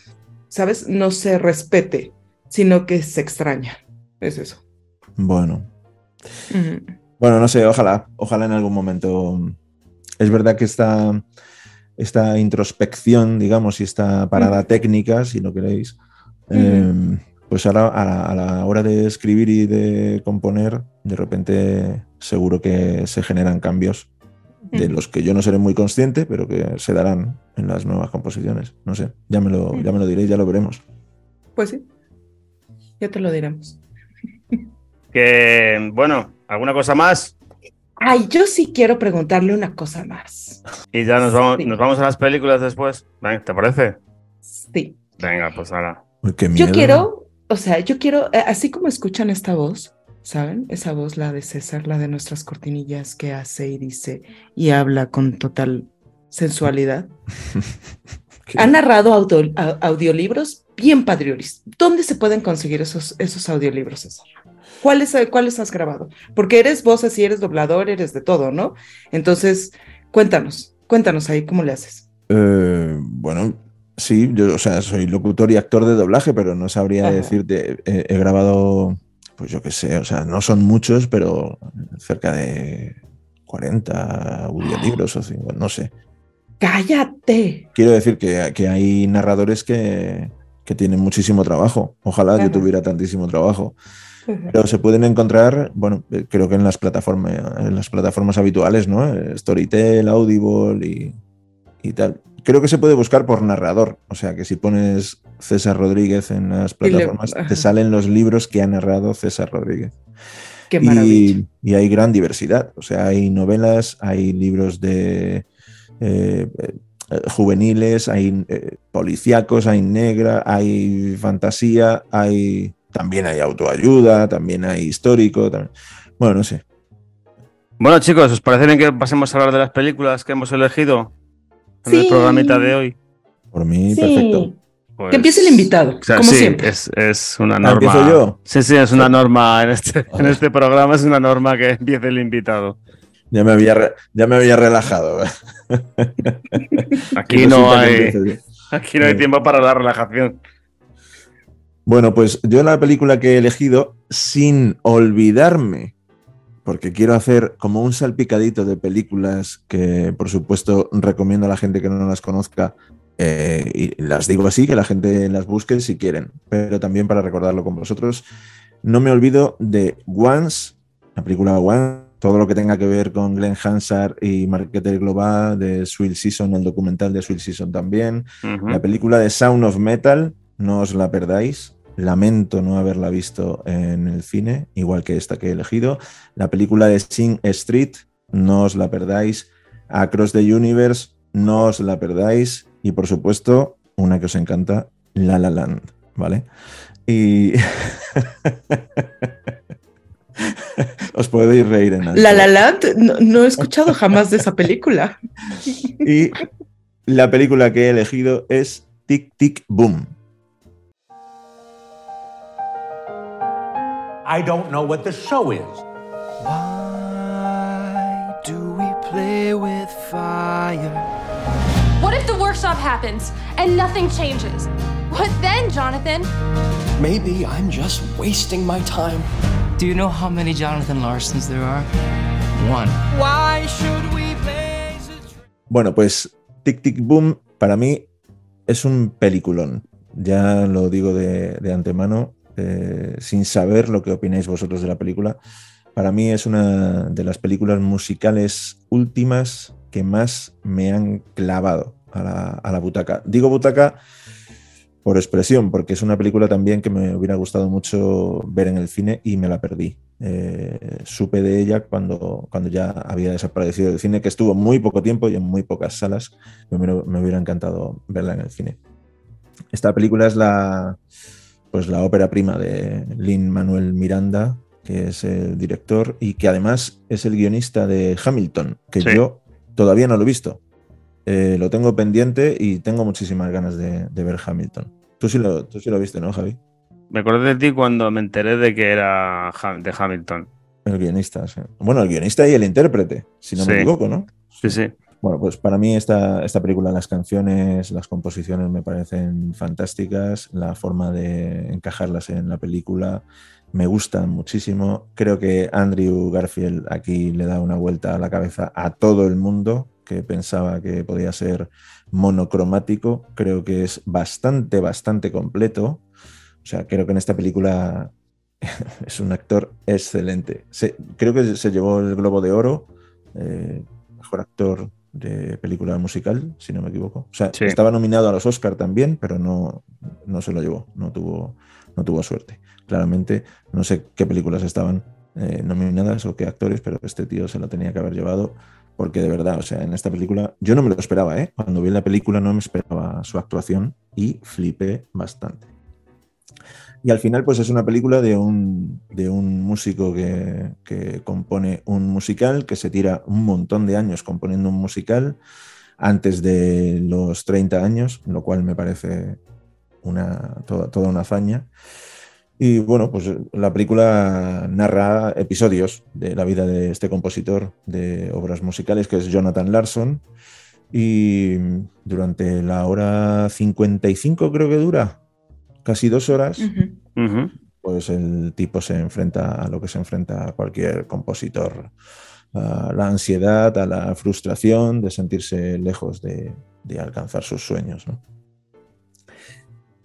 ¿sabes? No se respete, sino que se extraña. Es eso. Bueno. Bueno, no sé, ojalá, ojalá en algún momento. Es verdad que esta, esta introspección, digamos, y esta parada técnica, si lo queréis, em, pues ahora a la, hora de escribir y de componer, de repente seguro que se generan cambios de los que yo no seré muy consciente, pero que se darán en las nuevas composiciones. No sé, ya me lo, ya me lo diréis, ya lo veremos. Pues sí, ya te lo diremos. Que bueno, ¿Alguna cosa más? Ay, yo sí quiero preguntarle una cosa más. Y ya nos vamos, nos vamos a las películas después. ¿Te parece? Sí. Venga, pues ahora. Yo quiero, o sea, yo quiero, eh, así como escuchan esta voz, ¿saben? Esa voz, la de César, la de nuestras cortinillas que hace y dice y habla con total sensualidad. [laughs] ha narrado audiolibros bien padriolis. ¿Dónde se pueden conseguir esos, esos audiolibros, César? ¿Cuáles, ¿Cuáles has grabado? Porque eres voz así, eres doblador, eres de todo, ¿no? Entonces, cuéntanos, cuéntanos ahí cómo le haces. Eh, bueno, sí, yo, o sea, soy locutor y actor de doblaje, pero no sabría decirte, he, grabado, pues yo qué sé, o sea, no son muchos, pero cerca de 40 audiolibros o 50, no sé. Cállate. Quiero decir que, que hay narradores que, que, tienen muchísimo trabajo. Ojalá yo tuviera tantísimo trabajo. Pero se pueden encontrar, bueno, eh, creo que en las plataformas, en las plataformas habituales, ¿no? Storytel, Audible y, y tal. Creo que se puede buscar por narrador. O sea que si pones César Rodríguez en las plataformas, te salen los libros que ha narrado César Rodríguez. Qué maravilla. Y, hay gran diversidad. O sea, hay novelas, hay libros de eh, eh, juveniles, hay eh, policíacos, hay negra, hay fantasía, hay también hay autoayuda, también hay histórico. Bueno, no sé. Bueno, chicos, ¿os parece bien que pasemos a hablar de las películas que hemos elegido en el programita de hoy? Por mí, perfecto. Pues, que empiece el invitado, como siempre. Es, una ah, norma. yo? Sí, sí, es una norma en este, [laughs] en este programa, es una norma que empiece el invitado. Ya me había, ya me había relajado. Aquí [laughs] no hay, aquí no hay tiempo para la relajación. Bueno, pues yo la película que he elegido, sin olvidarme, porque quiero hacer como un salpicadito de películas que, por supuesto, recomiendo a la gente que no las conozca, eh, y las digo así, que la gente las busque si quieren, pero también para recordarlo con vosotros. No me olvido de Once, la película Once, todo lo que tenga que ver con Glenn Hansard y Marketer Global, de Swill Season, el documental de Swill Season también, la película de Sound of Metal, no os la perdáis. Lamento no haberla visto en el cine, igual que esta que he elegido. La película de Sing Street, no os la perdáis. Across the Universe, no os la perdáis. Y por supuesto, una que os encanta, La La Land, ¿vale? Y [laughs] os podéis reír en La La Land, no, he escuchado jamás de esa película. [laughs] y la película que he elegido es Tic Tic Boom. I don't know what the show is. Why do we play with fire? What if the workshop happens and nothing changes? What then, Jonathan? Maybe I'm just wasting my time. Do you know how many Jonathan Larsons there are? One. Why should we play Bueno, pues Tic Tic Boom para mí es un peliculón. Ya lo digo de, de antemano, eh, sin saber lo que opináis vosotros de la película. Para mí es una de las películas musicales últimas que más me han clavado a la, butaca. Digo butaca por expresión, porque es una película también que me hubiera gustado mucho ver en el cine y me la perdí. Eh, supe de ella cuando, cuando ya había desaparecido del cine, que estuvo muy poco tiempo y en muy pocas salas. me hubiera encantado verla en el cine. Esta película es la, pues la ópera prima de Lin Manuel Miranda, que es el director y que además es el guionista de Hamilton, que yo todavía no lo he visto. Eh, lo tengo pendiente y tengo muchísimas ganas de, ver Hamilton. Tú sí, lo, tú sí lo viste, ¿no, Javi? Me acordé de ti cuando me enteré de que era de Hamilton. El guionista, sí. Bueno, el guionista y el intérprete, si no me equivoco, ¿no? Sí, sí. Bueno, pues para mí esta, esta película, las canciones, las composiciones me parecen fantásticas, la forma de encajarlas en la película me gustan muchísimo. Creo que Andrew Garfield aquí le da una vuelta a la cabeza a todo el mundo que pensaba que podía ser monocromático. Creo que es bastante, bastante completo. O sea, creo que en esta película [laughs] es un actor excelente. creo que se llevó el Globo de Oro, eh, mejor actor de película musical, si no me equivoco. O sea, estaba nominado a los Oscar también, pero no, no se lo llevó, no tuvo, no tuvo suerte. Claramente, no sé qué películas estaban eh, nominadas o qué actores, pero este tío se lo tenía que haber llevado, porque de verdad, o sea, en esta película, yo no me lo esperaba, ¿eh? Cuando vi la película no me esperaba su actuación y flipé bastante. Y al final, pues es una película de un, de un músico que, compone un musical, que se tira un montón de años componiendo un musical antes de los 30 años, lo cual me parece una, toda, toda una hazaña. Y bueno, pues la película narra episodios de la vida de este compositor de obras musicales, que es Jonathan Larson. Y durante la hora 55 creo que dura, casi dos horas, pues el tipo se enfrenta a lo que se enfrenta cualquier compositor a la ansiedad, a la frustración de sentirse lejos de, alcanzar sus sueños.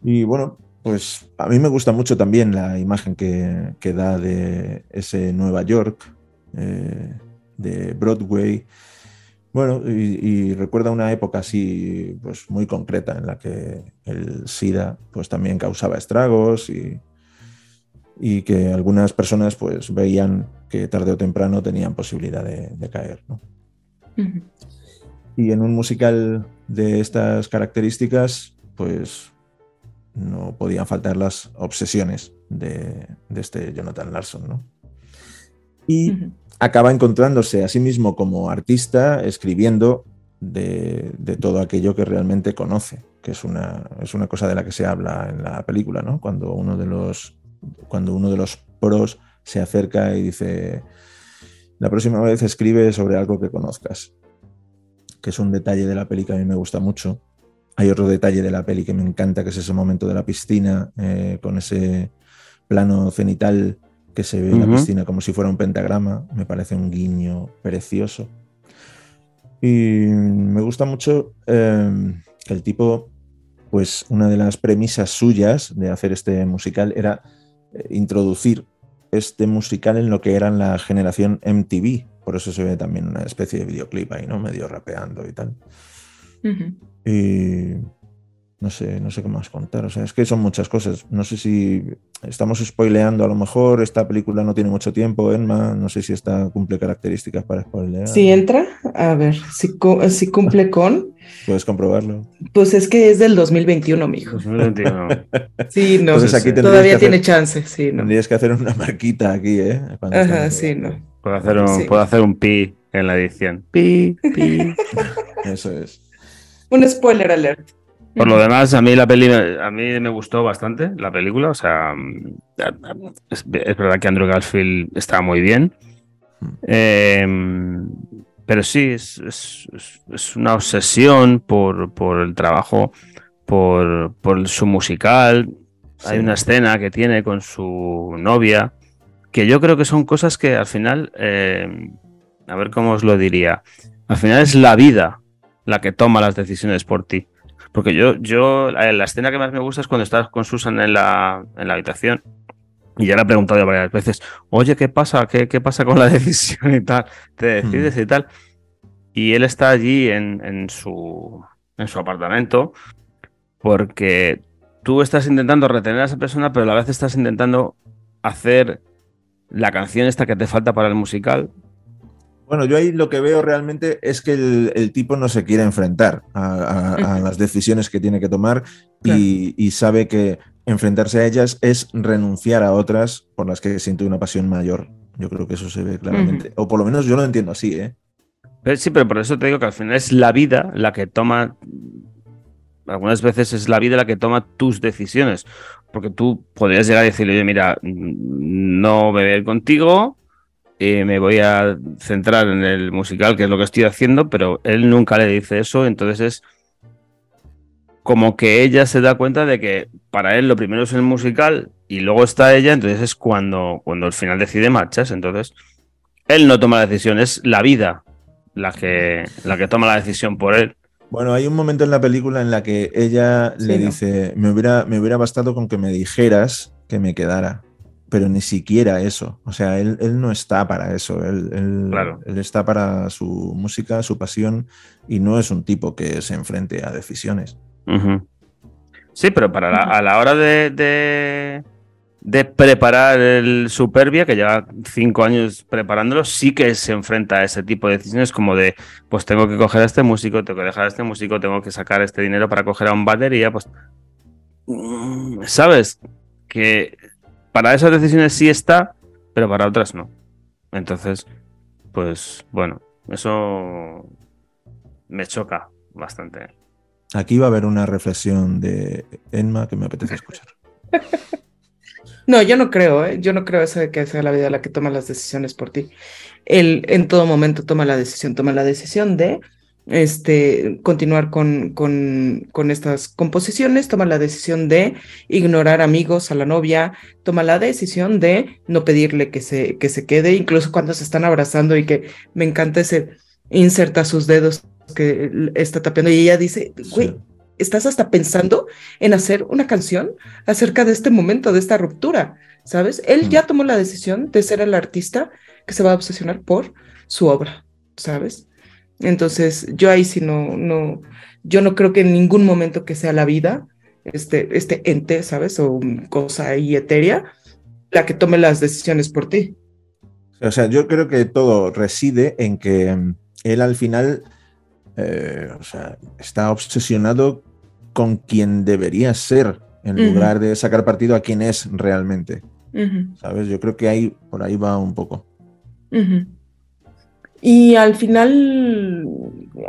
Y bueno, pues a mí me gusta mucho también la imagen que, da de ese Nueva York, eh, de Broadway. Bueno, y, recuerda una época así, pues muy concreta en la que el SIDA, pues también causaba estragos y, y que algunas personas pues veían que tarde o temprano tenían posibilidad de, caer. Y en un musical de estas características, pues no podían faltar las obsesiones de, este Jonathan Larson. ¿no? Y acaba encontrándose a sí mismo como artista escribiendo de, todo aquello que realmente conoce, que es una, es una cosa de la que se habla en la película, ¿no? cuando uno de los cuando uno de los pros se acerca y dice, la próxima vez escribe sobre algo que conozcas, que es un detalle de la peli que a mí me gusta mucho. Hay otro detalle de la peli que me encanta, que es ese momento de la piscina, eh, con ese plano cenital que se ve en la piscina como si fuera un pentagrama. Me parece un guiño precioso. Y me gusta mucho eh, que el tipo, pues una de las premisas suyas de hacer este musical era introducir este musical en lo que era la generación MTV. Por eso se ve también una especie de videoclip ahí, ¿no? Medio rapeando y tal. Y no sé, no sé qué más contar. O sea, es que son muchas cosas. No sé si estamos spoileando a lo mejor. Esta película no tiene mucho tiempo, Emma. No sé si esta cumple características para spoilear. Si entra, a ver, si, si cumple [laughs] con. Puedes comprobarlo. Pues es que es del 2021, mijo. 2021. [laughs] sí, no. aquí todavía tiene chance, sí, no. Tendrías que hacer una marquita aquí, ¿eh? Ajá, sí, no. Puedo hacer un, puedo hacer un pi en la edición. Pi, pi. [laughs] Eso es. Un spoiler alert. Por lo demás, a mí la peli, a mí me gustó bastante la película. O sea, es, verdad que Andrew Garfield está muy bien. Em, pero sí, es, es, una obsesión por, por el trabajo, por, por su musical. Hay una escena que tiene con su novia, que yo creo que son cosas que al final, em, a ver cómo os lo diría, al final es la vida la que toma las decisiones por ti. Porque yo, yo, la escena que más me gusta es cuando estás con Susan en la, en la habitación. Y ya le he preguntado varias veces, oye, ¿qué pasa? ¿Qué, qué pasa con la [laughs] decisión y tal? ¿Te decides mm. y tal? Y él está allí en, en, su, en su apartamento porque tú estás intentando retener a esa persona, pero a la vez estás intentando hacer la canción esta que te falta para el musical, bueno, yo ahí lo que veo realmente es que el, tipo no se quiere enfrentar a, las decisiones que tiene que tomar y, sabe que enfrentarse a ellas es renunciar a otras por las que siente una pasión mayor. Yo creo que eso se ve claramente. O por lo menos yo lo entiendo así, ¿eh? sí, pero por eso te digo que al final es la vida la que toma. Algunas veces es la vida la que toma tus decisiones. Porque tú podrías llegar a decirle, oye, mira, no beber contigo, me voy a centrar en el musical, que es lo que estoy haciendo, pero él nunca le dice eso, entonces es como que ella se da cuenta de que para él lo primero es el musical y luego está ella, entonces es cuando, cuando al final decide marchas, entonces él no toma la decisión, es la vida la que, la que toma la decisión por él. Bueno, hay un momento en la película en la que ella le dice, me, hubiera, me hubiera bastado con que me dijeras que me quedara pero ni siquiera eso. O sea, él, no está para eso. Él, él, está para su música, su pasión, y no es un tipo que se enfrente a decisiones. Sí, pero para a la hora de, de, preparar el Superbia, que lleva cinco años preparándolo, sí que se enfrenta a ese tipo de decisiones como de, pues tengo que coger a este músico, tengo que dejar a este músico, tengo que sacar este dinero para coger a un batería, pues... Mm, ¿Sabes? Que para esas decisiones sí está, pero para otras no. Entonces, pues bueno, eso me choca bastante. Aquí va a haber una reflexión de Enma que me apetece escuchar. [laughs] No, yo no creo, ¿eh? yo no creo eso de que sea la vida la que toma las decisiones por ti. Él en todo momento toma la decisión, toma la decisión de este, continuar con, con, con, estas composiciones, toma la decisión de ignorar amigos a la novia, toma la decisión de no pedirle que se, que se quede, incluso cuando se están abrazando y que me encanta ese inserta sus dedos que está tapeando y ella dice, güey, estás hasta pensando en hacer una canción acerca de este momento, de esta ruptura, ¿sabes? Él ya tomó la decisión de ser el artista que se va a obsesionar por su obra, ¿sabes? Entonces, yo ahí sí no, no, yo no creo que en ningún momento que sea la vida, este, este ente, ¿sabes? O cosa ahí etérea, la que tome las decisiones por ti. O sea, yo creo que todo reside en que mm, él al final eh, o sea, está obsesionado con quien debería ser en lugar de sacar partido a quien es realmente. ¿Sabes? Yo creo que ahí por ahí va un poco. Y al final,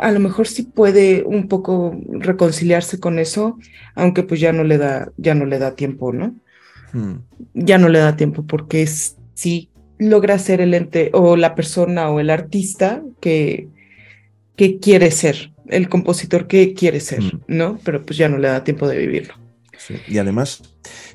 a lo mejor sí puede un poco reconciliarse con eso, aunque pues ya no le da, ya no le da tiempo, ¿no? Hmm. Ya no le da tiempo porque sí logra ser el ente o la persona o el artista que, que quiere ser, el compositor que quiere ser, hmm. ¿no? Pero pues ya no le da tiempo de vivirlo. Y además,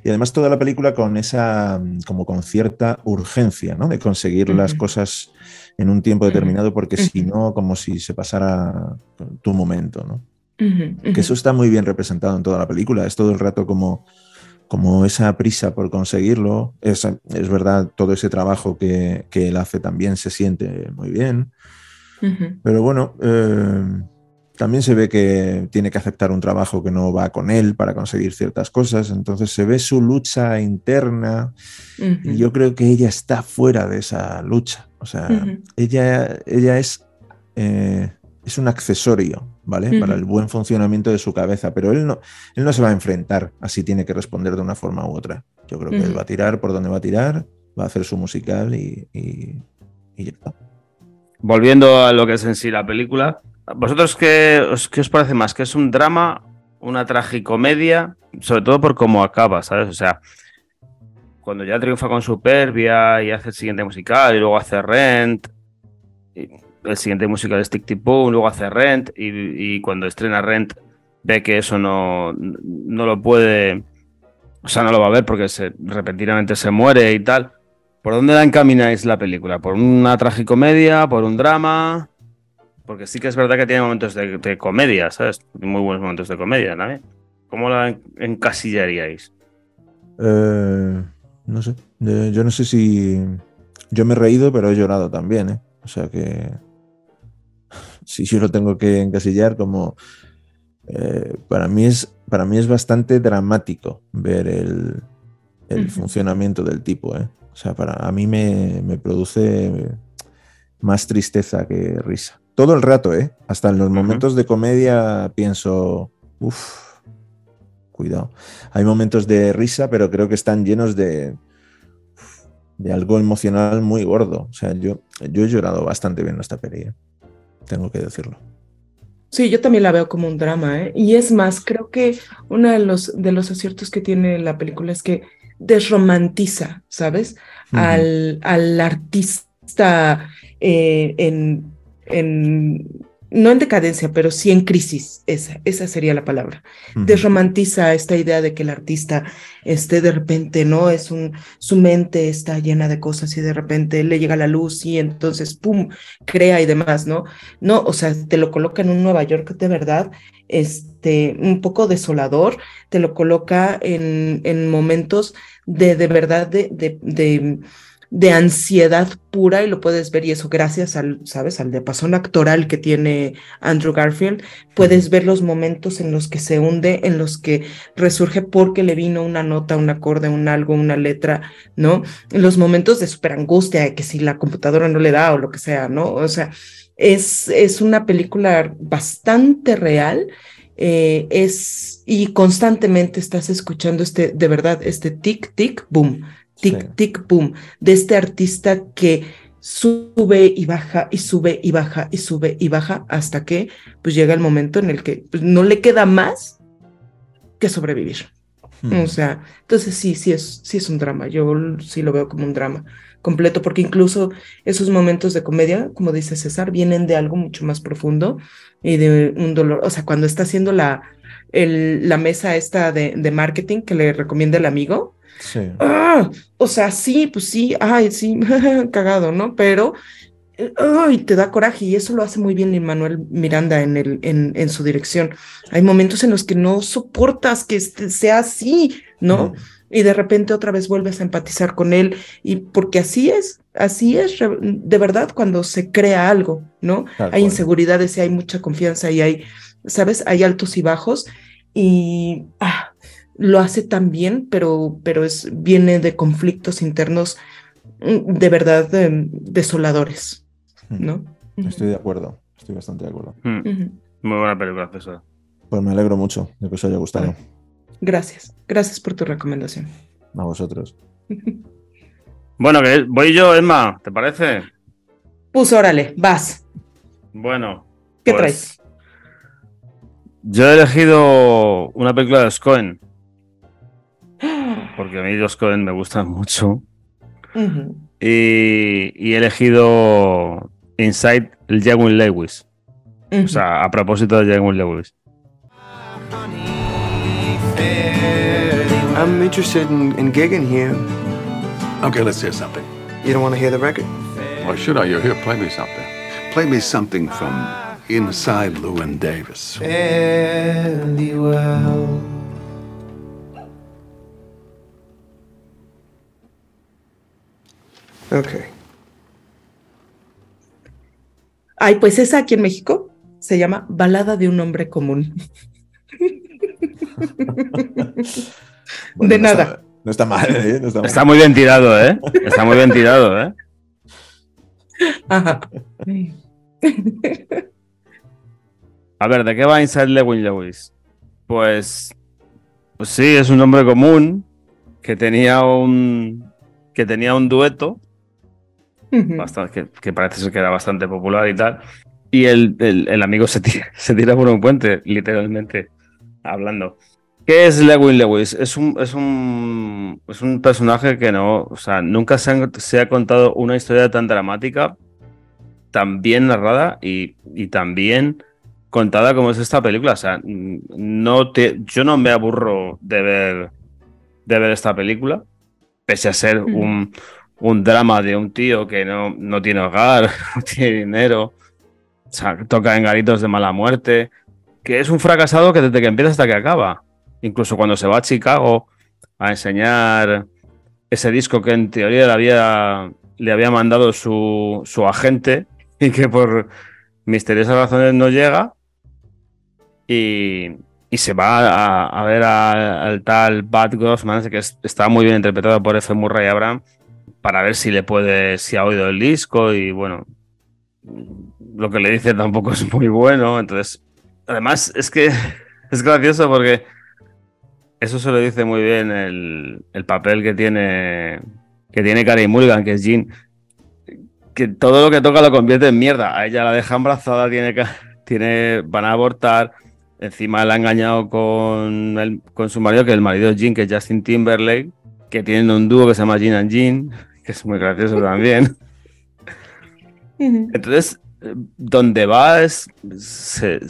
y además toda la película con esa, como con cierta urgencia, ¿no? De conseguir las cosas en un tiempo determinado, porque si no, como si se pasara tu momento, ¿no? Que eso está muy bien representado en toda la película, es todo el rato como, como esa prisa por conseguirlo, es, es verdad, todo ese trabajo que, que, él hace también se siente muy bien, pero bueno, eh, también se ve que tiene que aceptar un trabajo que no va con él para conseguir ciertas cosas, entonces se ve su lucha interna y yo creo que ella está fuera de esa lucha, o sea, ella, ella es, eh, es un accesorio, ¿vale? Para el buen funcionamiento de su cabeza, pero él no, él no se va a enfrentar así tiene que responder de una forma u otra. Yo creo que él va a tirar por donde va a tirar, va a hacer su musical y, y, y ya está. Volviendo a lo que es en sí la película, ¿Vosotros qué os, qué os parece más? ¿Que es un drama, una tragicomedia? Sobre todo por cómo acaba, ¿sabes? O sea, cuando ya triunfa con Superbia y hace el siguiente musical y luego hace Rent, el siguiente musical es Tic Tic luego hace Rent y, cuando estrena Rent ve que eso no, no lo puede, o sea, no lo va a ver porque se, repentinamente se muere y tal. ¿Por dónde la encamináis la película? ¿Por una tragicomedia? ¿Por un drama? Porque sí que es verdad que tiene momentos de, comedia, ¿sabes? Muy buenos momentos de comedia también. ¿Cómo la encasillaríais? Eh, no sé. Yo no sé si. Yo me he reído, pero he llorado también, ¿eh? O sea que. [laughs] Si yo lo tengo que encasillar, como. Eh, para, mí es, para mí es bastante dramático ver el, el funcionamiento del tipo, ¿eh? O sea, para a mí me, me produce más tristeza que risa. Todo el rato, ¿eh? Hasta en los momentos de comedia pienso, uff, cuidado. Hay momentos de risa, pero creo que están llenos de, de algo emocional muy gordo. O sea, yo, yo he llorado bastante bien esta peli, ¿eh? tengo que decirlo. Sí, yo también la veo como un drama, ¿eh? Y es más, creo que uno de los, de los aciertos que tiene la película es que desromantiza, ¿sabes? al, al, artista eh, en en, no en decadencia, pero sí en crisis, esa, esa sería la palabra. Desromantiza esta idea de que el artista esté de repente, ¿no? Es un, su mente está llena de cosas y de repente le llega la luz y entonces, ¡pum!, crea y demás, ¿no? No, o sea, te lo coloca en un Nueva York de verdad, este, un poco desolador, te lo coloca en, en momentos de, de verdad, de, de, de de ansiedad pura y lo puedes ver y eso gracias al, sabes, al de pasón actoral que tiene Andrew Garfield, puedes ver los momentos en los que se hunde, en los que resurge porque le vino una nota, un acorde, un algo, una letra, ¿no? En los momentos de super angustia, que si la computadora no le da o lo que sea, ¿no? O sea, es, es una película bastante real. Eh, es y constantemente estás escuchando este de verdad este tic tic boom tic, tic, boom, de este artista que sube y baja y sube y baja y sube y baja hasta que pues llega el momento en el que pues, no le queda más que sobrevivir. Hmm. O sea, entonces sí, sí es, sí es un drama. Yo sí lo veo como un drama completo, porque incluso esos momentos de comedia, como dice César, vienen de algo mucho más profundo y de un dolor. O sea, cuando está haciendo la, el, la mesa esta de, de, marketing que le recomienda el amigo. Sí. Ah, o sea, sí, pues sí, ay, sí, [laughs] cagado, ¿no? Pero ay, te da coraje y eso lo hace muy bien Manuel Miranda en, el, en, en, su dirección. Hay momentos en los que no soportas que este sea así, ¿no? Y de repente otra vez vuelves a empatizar con él y porque así es, así es de verdad cuando se crea algo, ¿no? hay inseguridades y hay mucha confianza y hay, ¿sabes? Hay altos y bajos y ah, lo hace tan bien, pero, pero es, viene de conflictos internos mm, de verdad desoladores. ¿no? Estoy de acuerdo, estoy bastante de acuerdo. Muy buena película, César. Pues me alegro mucho de que os haya gustado. Gracias, gracias por tu recomendación. A vosotros. [laughs] bueno, que voy yo, Emma, ¿te parece? Pues órale, vas. Bueno. ¿Qué pues, traes? Yo he elegido una película de Scoen. Porque a mí los Cohen me gustan mucho. y, y, he elegido Inside el Jaguar Lewis. O sea, a propósito de Jaguar Lewis. I'm interested in, in gigging here. Okay, let's hear something. You don't want to hear the record? Why should I? You're here. Play me something. Play me something from Inside Lewin Davis. Fairly well. Okay. Ay, pues esa aquí en México se llama Balada de un hombre común. de nada. no está mal, ¿eh? está, muy bien tirado, ¿eh? Está muy bien tirado, ¿eh? A ver, ¿de qué va Inside Lewin Lewis? Pues, pues sí, es un hombre común que tenía un que tenía un dueto bastante, que, parece ser que era bastante popular y tal. Y el, el, amigo se tira, [laughs] se tira por un puente, literalmente hablando. ¿Qué es Lewin Lewis? Es un, es un, es un personaje que no, o sea, nunca se, se, ha contado una historia tan dramática, tan bien narrada y, y tan bien contada como es esta película. O sea, no te, yo no me aburro de ver, de ver esta película, pese a ser un, un drama de un tío que no, no tiene hogar, [laughs] no tiene dinero, o sea, toca en garitos de mala muerte, que es un fracasado que desde que empieza hasta que acaba. Incluso cuando se va a Chicago a enseñar ese disco que en teoría le había, le había mandado su, su agente [laughs] y que por misteriosas razones no llega. Y, y se va a, ver al tal Bad Grossman, que está muy bien interpretado por F. Murray Abraham, para ver si le puede, si ha oído el disco y bueno, lo que le dice tampoco es muy bueno. Entonces, además es que [laughs] es gracioso porque eso se lo dice muy bien el, el papel que tiene que tiene Carey Mulligan, que es Jean, que todo lo que toca lo convierte en mierda. A ella la deja embarazada, tiene, [laughs] tiene, van a abortar. Encima la ha engañado con, el, con su marido, que el marido es Jean, que es Justin Timberlake, que tienen un dúo que se llama Jean and Jean que es muy gracioso también. Entonces, donde va es, se,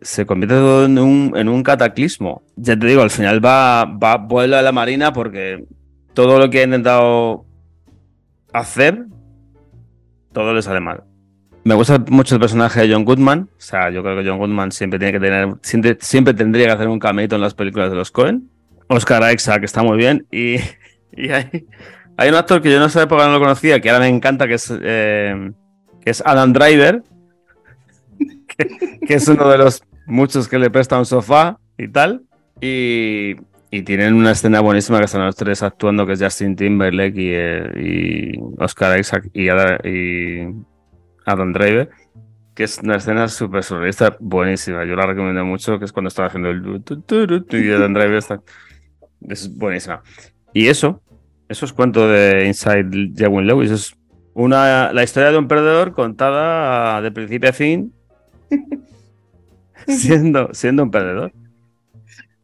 se, convierte todo en un, en un, cataclismo. Ya te digo, al final va, va vuelve a la marina porque todo lo que ha intentado hacer, todo le sale mal. Me gusta mucho el personaje de John Goodman. O sea, yo creo que John Goodman siempre tiene que tener, siempre, siempre tendría que hacer un cameito en las películas de los Cohen. Oscar Isaac que está muy bien y, y hay, hay un actor que yo sé por qué no lo conocía, que ahora me encanta, que es, eh, que es Adam Driver, [laughs] que, es uno de los muchos que le presta un sofá y tal. Y, tienen una escena buenísima que están los tres actuando, que es Justin Timberlake y, eh, Oscar Isaac y, Adam Driver, que es una escena súper surrealista, buenísima. Yo la recomiendo mucho, que es cuando estaba haciendo el... Y Adam Driver está... Es buenísima. Y eso, eso es cuento de Inside Jawin Lewis. Es una, la historia de un perdedor contada de principio a fin, [laughs] siendo, siendo un perdedor.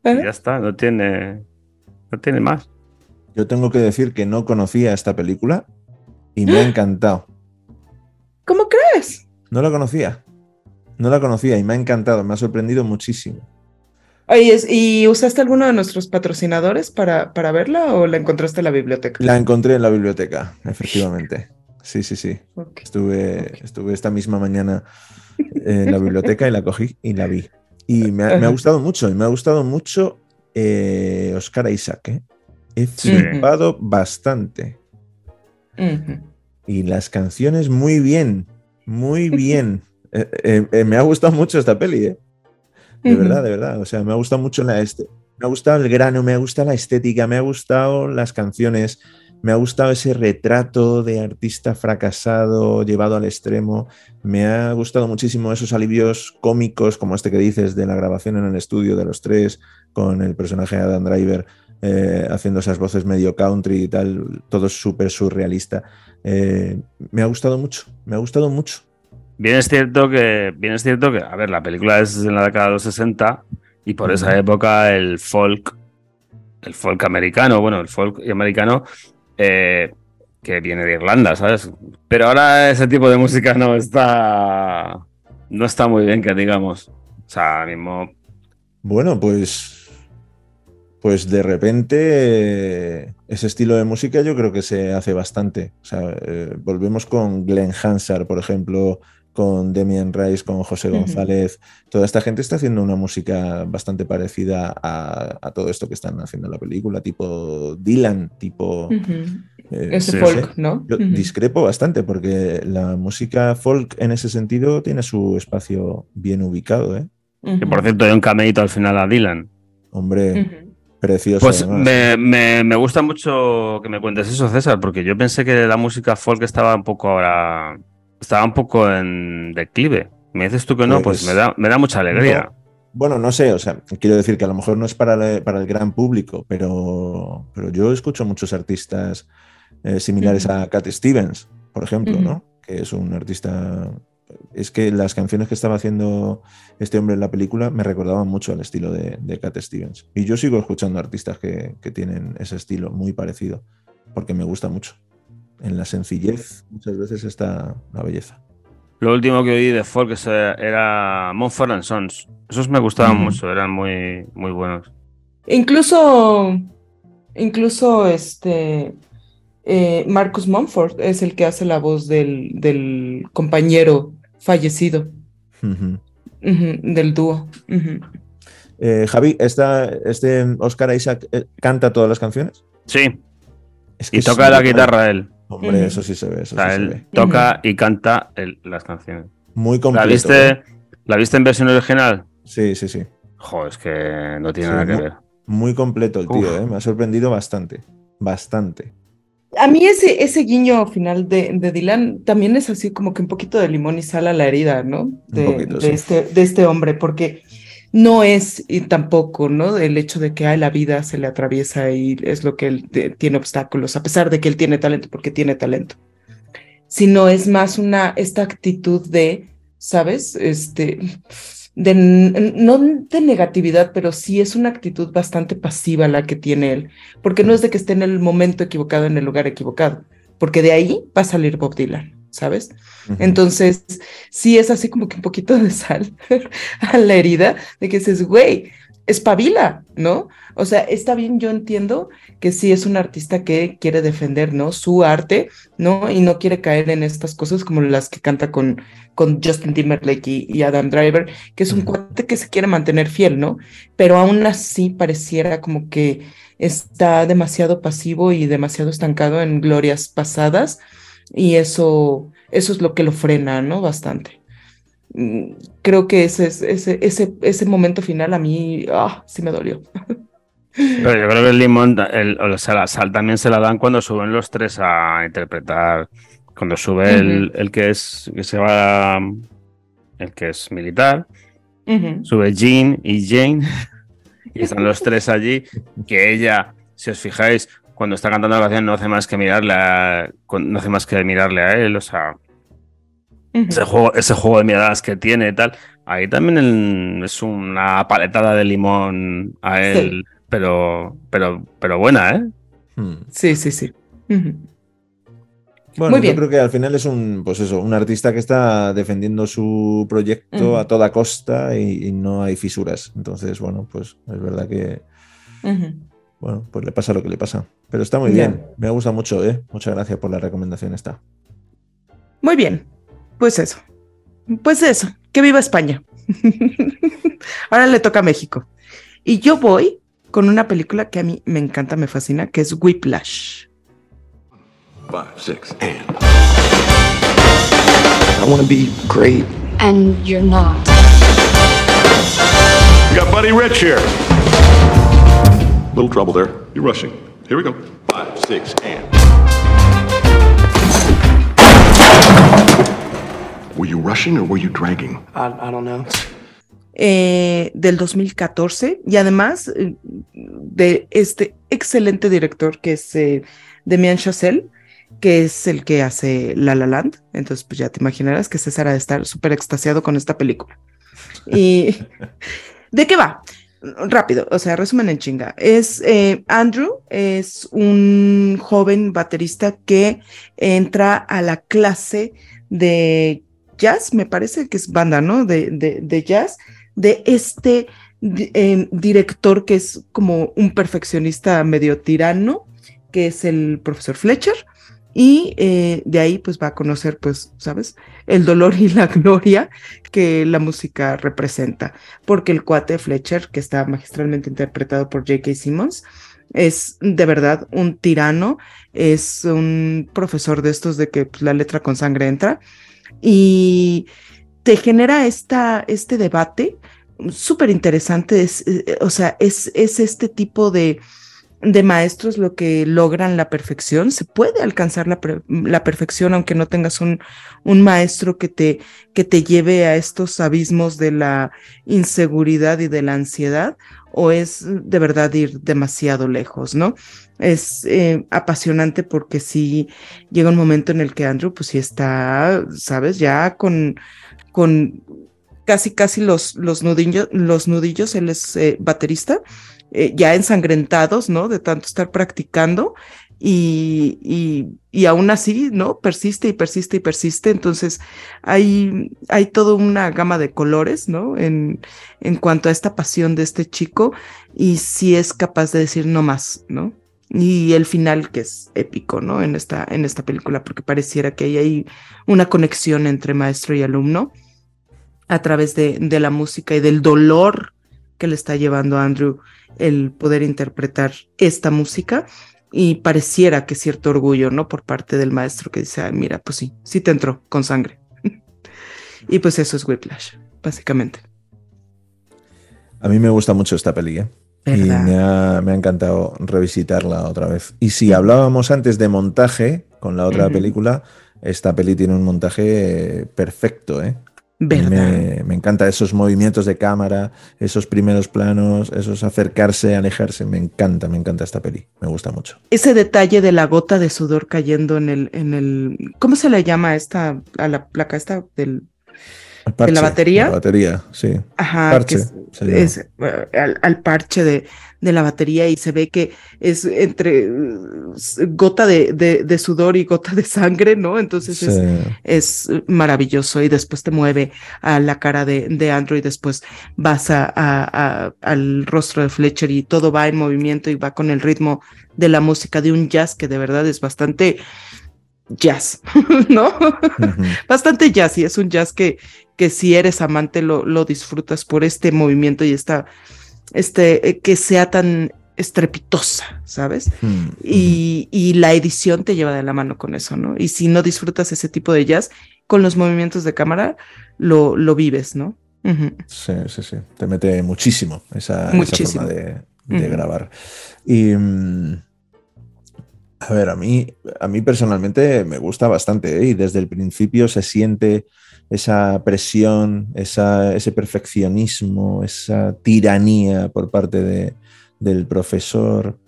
Y ya está, no tiene. No tiene más. Yo tengo que decir que no conocía esta película y me ha encantado. ¿Cómo crees? No la conocía. No la conocía y me ha encantado, me ha sorprendido muchísimo. Oye, ¿y usaste alguno de nuestros patrocinadores para, para verla o la encontraste en la biblioteca? La encontré en la biblioteca, efectivamente. Sí, sí, sí. Estuve, estuve esta misma mañana en la biblioteca y la cogí y la vi. Y me ha, gustado mucho, y me ha gustado mucho eh, Oscar Isaac. ¿eh? He flipado bastante. Y las canciones muy bien, muy bien. Eh, eh, me ha gustado mucho esta peli, ¿eh? De verdad, de verdad. O sea, me ha gustado mucho la este. Me ha gustado el grano, me ha gustado la estética, me ha gustado las canciones, me ha gustado ese retrato de artista fracasado llevado al extremo. Me ha gustado muchísimo esos alivios cómicos, como este que dices, de la grabación en el estudio de los tres, con el personaje de Adam Driver eh, haciendo esas voces medio country y tal. Todo súper surrealista. me ha gustado mucho, me ha gustado mucho. Bien es cierto que, bien es cierto que, a ver, la película es en la década de los 60 y por esa época el folk, el folk americano, bueno, el folk americano eh, que viene de Irlanda, ¿sabes? Pero ahora ese tipo de música no está, no está muy bien, que digamos. O sea, mismo. Bueno, pues, pues de repente ese estilo de música yo creo que se hace bastante. O sea, eh, volvemos con Glenn Hansard, por ejemplo, con Demian Rice, con José González. Toda esta gente está haciendo una música bastante parecida a, todo esto que están haciendo en la película, tipo Dylan, tipo... Eh, Ese folk, ¿no? Yo discrepo bastante porque la música folk en ese sentido tiene su espacio bien ubicado. ¿eh? Que por cierto hay un cameíto al final a Dylan. Hombre, precioso. Pues me, me, gusta mucho que me cuentes eso, César, porque yo pensé que la música folk estaba un poco ahora estaba un poco en declive. Me dices tú que no, pues, me, da, me da mucha alegría. bueno, no sé, o sea, quiero decir que a lo mejor no es para, para el gran público, pero, pero yo escucho muchos artistas eh, similares a Cat Stevens, por ejemplo, ¿no? Que es un artista. Es que las canciones que estaba haciendo este hombre en la película me recordaban mucho al estilo de, de Cat Stevens. Y yo sigo escuchando artistas que, que tienen ese estilo muy parecido, porque me gusta mucho en la sencillez muchas veces está la belleza. Lo último que oí de folk era Montfort Sons. Esos me gustaban mucho, eran muy, muy buenos. Incluso, incluso este eh, Marcus Montfort es el que hace la voz del, compañero fallecido del dúo. Eh, Javi, ¿este Oscar Isaac eh, canta todas las canciones? Sí. y toca la guitarra él. Hombre, eso sí se ve. Eso él toca y canta las canciones. Muy completo. ¿La viste, ¿eh? ¿La viste en versión original? Sí, sí, sí. Joder, es que no tiene nada que ver. Muy completo el tío, ¿eh? me ha sorprendido bastante. Bastante. A mí ese, ese guiño final de, de, Dylan también es así como que un poquito de limón y sal a la herida, ¿no? De, de, este, de este hombre, porque no es y tampoco, ¿no? El hecho de que a la vida se le atraviesa y es lo que él tiene obstáculos, a pesar de que él tiene talento, porque tiene talento, sino es más una, esta actitud de, ¿sabes? Este, de, no de negatividad, pero sí es una actitud bastante pasiva la que tiene él, porque no es de que esté en el momento equivocado, en el lugar equivocado, porque de ahí va a salir Bob Dylan. ¿Sabes? Entonces, sí es así como que un poquito de sal [laughs] a la herida de que dices, güey, espabila, ¿no? O sea, está bien, yo entiendo que sí es un artista que quiere defender, ¿no? Su arte, ¿no? Y no quiere caer en estas cosas como las que canta con, con Justin Timberlake y, Adam Driver, que es un cuate que se quiere mantener fiel, ¿no? Pero aún así pareciera como que está demasiado pasivo y demasiado estancado en glorias pasadas y eso, eso es lo que lo frena, ¿no? Bastante. Mm, creo que ese, ese, ese, ese momento final a mí ah, sí me dolió. [laughs] Pero yo creo que el limón, el, o sea, la sal también se la dan cuando suben los tres a interpretar. Cuando sube el, el, que es que se va el que es militar, sube Jean y Jane, [laughs] y están los tres allí, que ella, si os fijáis, cuando está cantando la canción no hace más que mirarle a, no hace más que mirarle a él, o sea, ese, juego, ese juego de miradas que tiene y tal, ahí también es una paletada de limón a él pero, pero, pero buena, ¿eh? Hmm. Sí, sí, sí. Bueno, Muy bien. yo creo que al final es un, pues eso, un artista que está defendiendo su proyecto a toda costa y, no hay fisuras. Entonces, bueno, pues es verdad que, bueno, pues le pasa lo que le pasa. Pero está muy bien, me gusta mucho, ¿eh? Muchas gracias por la recomendación esta. Muy bien, pues eso. Pues eso, que viva España. [laughs] Ahora le toca a México. Y yo voy con una película que a mí me encanta, me fascina, que es Whiplash. Five, six, and. I want to be great. And you're not. You got Buddy Rich here. Little trouble there. You're rushing. Here we go. Five, six, and. Were you rushing or were you dragging? I, I don't know. Eh, del 2014 y además eh, de este excelente director que es eh, Demian Chazelle, que es el que hace La La Land. Entonces, pues ya te imaginarás que César ha de estar súper extasiado con esta película. ¿Y [laughs] de qué va? Rápido, o sea, resumen en chinga. Es eh, Andrew, es un joven baterista que entra a la clase de jazz, me parece que es banda, ¿no? De, de, jazz, de este eh, director que es como un perfeccionista medio tirano, que es el profesor Fletcher y eh, de ahí pues va a conocer pues, ¿sabes? El dolor y la [laughs] gloria que la música representa, porque el cuate Fletcher, que está magistralmente interpretado por J.K. Simmons, es de verdad un tirano, es un profesor de estos de que pues, la letra con sangre entra y te genera esta, este debate súper interesante, es, eh, o sea, es, es este tipo de de maestros lo que logran la perfección. Se puede alcanzar la, la perfección aunque no tengas un, un maestro que te, que te lleve a estos abismos de la inseguridad y de la ansiedad, o es de verdad ir demasiado lejos, ¿no? Es eh, apasionante porque sí llega un momento en el que Andrew, pues sí está, sabes, ya con, con casi, casi los, los los nudillos, él es eh, baterista eh, ya ensangrentados, ¿no? De tanto estar practicando y, y, y, aún así, ¿no? Persiste y persiste y persiste. Entonces, hay, hay toda una gama de colores, ¿no? En, en cuanto a esta pasión de este chico y si es capaz de decir no más, ¿no? Y el final que es épico, ¿no? En esta, en esta película, porque pareciera que hay una conexión entre maestro y alumno a través de, de la música y del dolor que le está llevando a Andrew el poder interpretar esta música y pareciera que cierto orgullo, ¿no? Por parte del maestro que dice, mira, pues sí, sí te entró con sangre. [laughs] y pues eso es Whiplash, básicamente. A mí me gusta mucho esta peli, ¿eh? Y me ha, encantado revisitarla otra vez. Y si hablábamos antes de montaje con la otra película, esta peli tiene un montaje perfecto, ¿eh? Me, me encanta esos movimientos de cámara, esos primeros planos, esos acercarse, alejarse. Me encanta, me encanta esta peli. Me gusta mucho. Ese detalle de la gota de sudor cayendo en el, en el, ¿cómo se le llama esta, a la placa esta del, de la batería? La batería, sí. Ajá, parche, es, eh, al, parche de, de la batería y se ve que es entre gota de, de, sudor y gota de sangre, ¿no? Entonces es, es, maravilloso y después te mueve a la cara de, de Andrew y después vas a, a, al rostro de Fletcher y todo va en movimiento y va con el ritmo de la música de un jazz que de verdad es bastante jazz, [laughs] ¿no? Bastante jazz y es un jazz que, que si eres amante lo, lo disfrutas por este movimiento y esta este, eh, que sea tan estrepitosa, ¿sabes? Hmm, y, la edición te lleva de la mano con eso, ¿no? Y si no disfrutas ese tipo de jazz, con los movimientos de cámara lo, lo vives, ¿no? Sí, sí, sí. Te mete muchísimo esa, forma de, grabar. Y. Mm, a ver, a mí, a mí personalmente me gusta bastante ¿eh? y desde el principio se siente esa presión, ese perfeccionismo, esa tiranía por parte de, del profesor.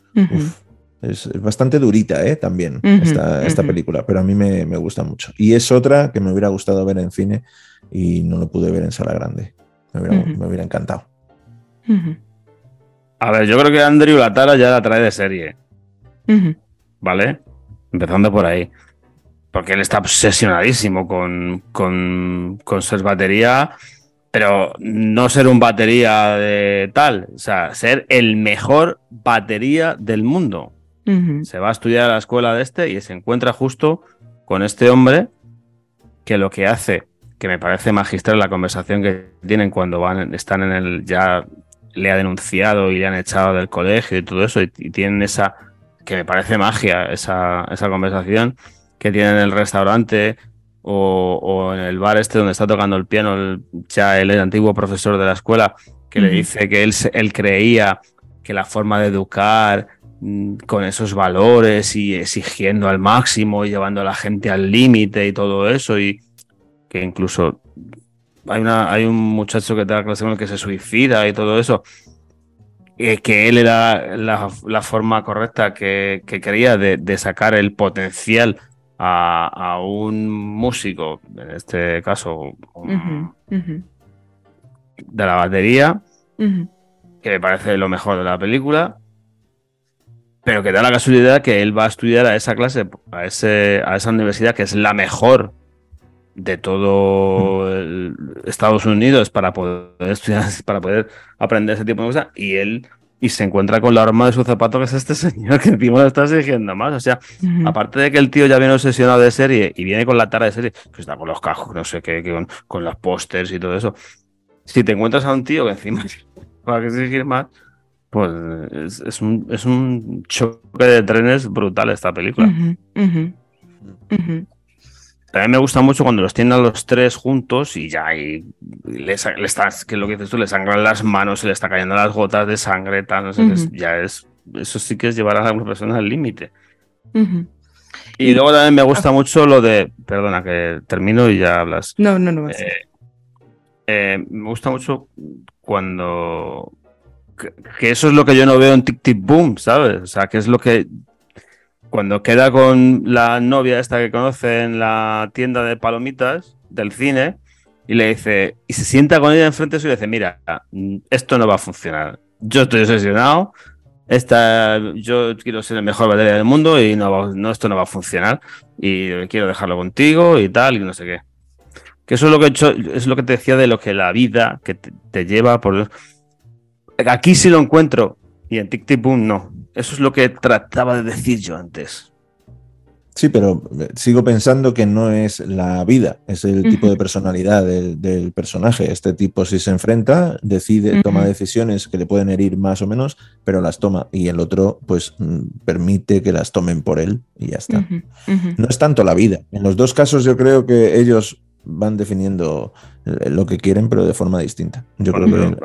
es, bastante durita ¿eh? también esta, película, pero a mí me, gusta mucho. Y es otra que me hubiera gustado ver en cine y no lo pude ver en sala grande. Me hubiera, encantado. A ver, yo creo que Andrew la tara ya la trae de serie. ¿Vale? Empezando por ahí. Porque él está obsesionadísimo con, con, con ser batería, pero no ser un batería de tal, o sea, ser el mejor batería del mundo. Se va a estudiar a la escuela de este y se encuentra justo con este hombre que lo que hace, que me parece magistral la conversación que tienen cuando van, están en el, ya le ha denunciado y le han echado del colegio y todo eso, y, tienen esa, que me parece magia, esa, esa conversación que tienen en el restaurante o, en el bar este donde está tocando el piano ya el, antiguo profesor de la escuela, que le dice que él, él creía que la forma de educar mm, con esos valores y exigiendo al máximo y llevando a la gente al límite y todo eso y que incluso hay, una, hay un muchacho que da clase con el que se suicida y todo eso eh, que él era la, forma correcta que, quería de, sacar el potencial a, un músico, en este caso de la batería, que me parece lo mejor de la película, pero que da la casualidad que él va a estudiar a esa clase, a, ese, a esa universidad que es la mejor de todo Estados Unidos para poder estudiar, [laughs] para poder aprender ese tipo de cosas, y él y se encuentra con la arma de su zapato, que es este [laughs] señor, que encima lo está exigiendo más. O sea, aparte de que el tío ya viene obsesionado de serie y viene con la tara de serie, que está con los cajos, no sé qué, con, con, los pósters y todo eso. Si te encuentras a un tío que encima [laughs] va que exigir más, pues es, un, es un choque de trenes brutal esta película. También me gusta mucho cuando los tienen a los tres juntos y ya y les, estás, que lo que dices tú, le sangran las manos, se le está cayendo las gotas de sangre, tal, no sé, ya es, eso sí que es llevar a una persona al límite. Y, luego también me gusta ah. mucho lo de, perdona que termino y ya hablas. No, no, no. Eh, eh, me gusta mucho cuando, que, que, eso es lo que yo no veo en Tic Tic Boom, ¿sabes? O sea, que es lo que cuando queda con la novia esta que conoce en la tienda de palomitas del cine y le dice, y se sienta con ella enfrente suyo y le dice, mira, esto no va a funcionar. Yo estoy obsesionado, esta, yo quiero ser el mejor batería del mundo y no, no, esto no va a funcionar y quiero dejarlo contigo y tal y no sé qué. Que eso es lo que, hecho, es lo que te decía de lo que la vida que te, lleva por... Aquí sí lo encuentro y en Tic Tic Boom no. Eso es lo que trataba de decir yo antes. Sí, pero eh, sigo pensando que no es la vida, es el tipo de personalidad del, personaje. Este tipo si se enfrenta, decide, toma decisiones que le pueden herir más o menos, pero las toma. Y el otro, pues, mm, permite que las tomen por él y ya está. No es tanto la vida. En los dos casos yo creo que ellos van definiendo eh, lo que quieren, pero de forma distinta. Yo creo que...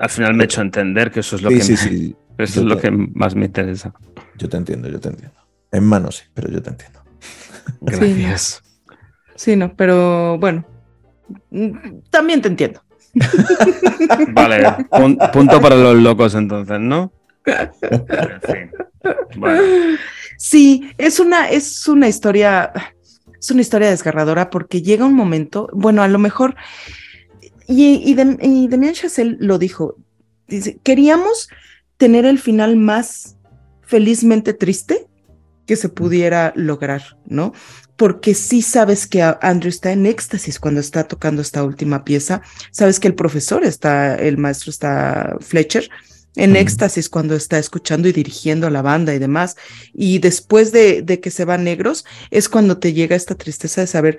al, final me he hecho entender que eso es lo que sí, sí. Eso es lo que más me interesa. Yo te entiendo, yo te entiendo. En mano sí, pero yo te entiendo. [laughs] Gracias. Sí, no, pero bueno, también te entiendo. [laughs] vale, punto para los locos entonces, ¿no? [laughs] Sí, es una, es una historia, es una historia desgarradora porque llega un momento, bueno, a lo mejor, y, y, y Demian Chazelle lo dijo, dice, queríamos tener el final más felizmente triste que se pudiera lograr, ¿no? Porque sí sabes que Andrew está en éxtasis cuando está tocando esta última pieza, sabes que el profesor está, el maestro está Fletcher, en éxtasis cuando está escuchando y dirigiendo a la banda y demás. Y después de, de que se van negros, es cuando te llega esta tristeza de saber,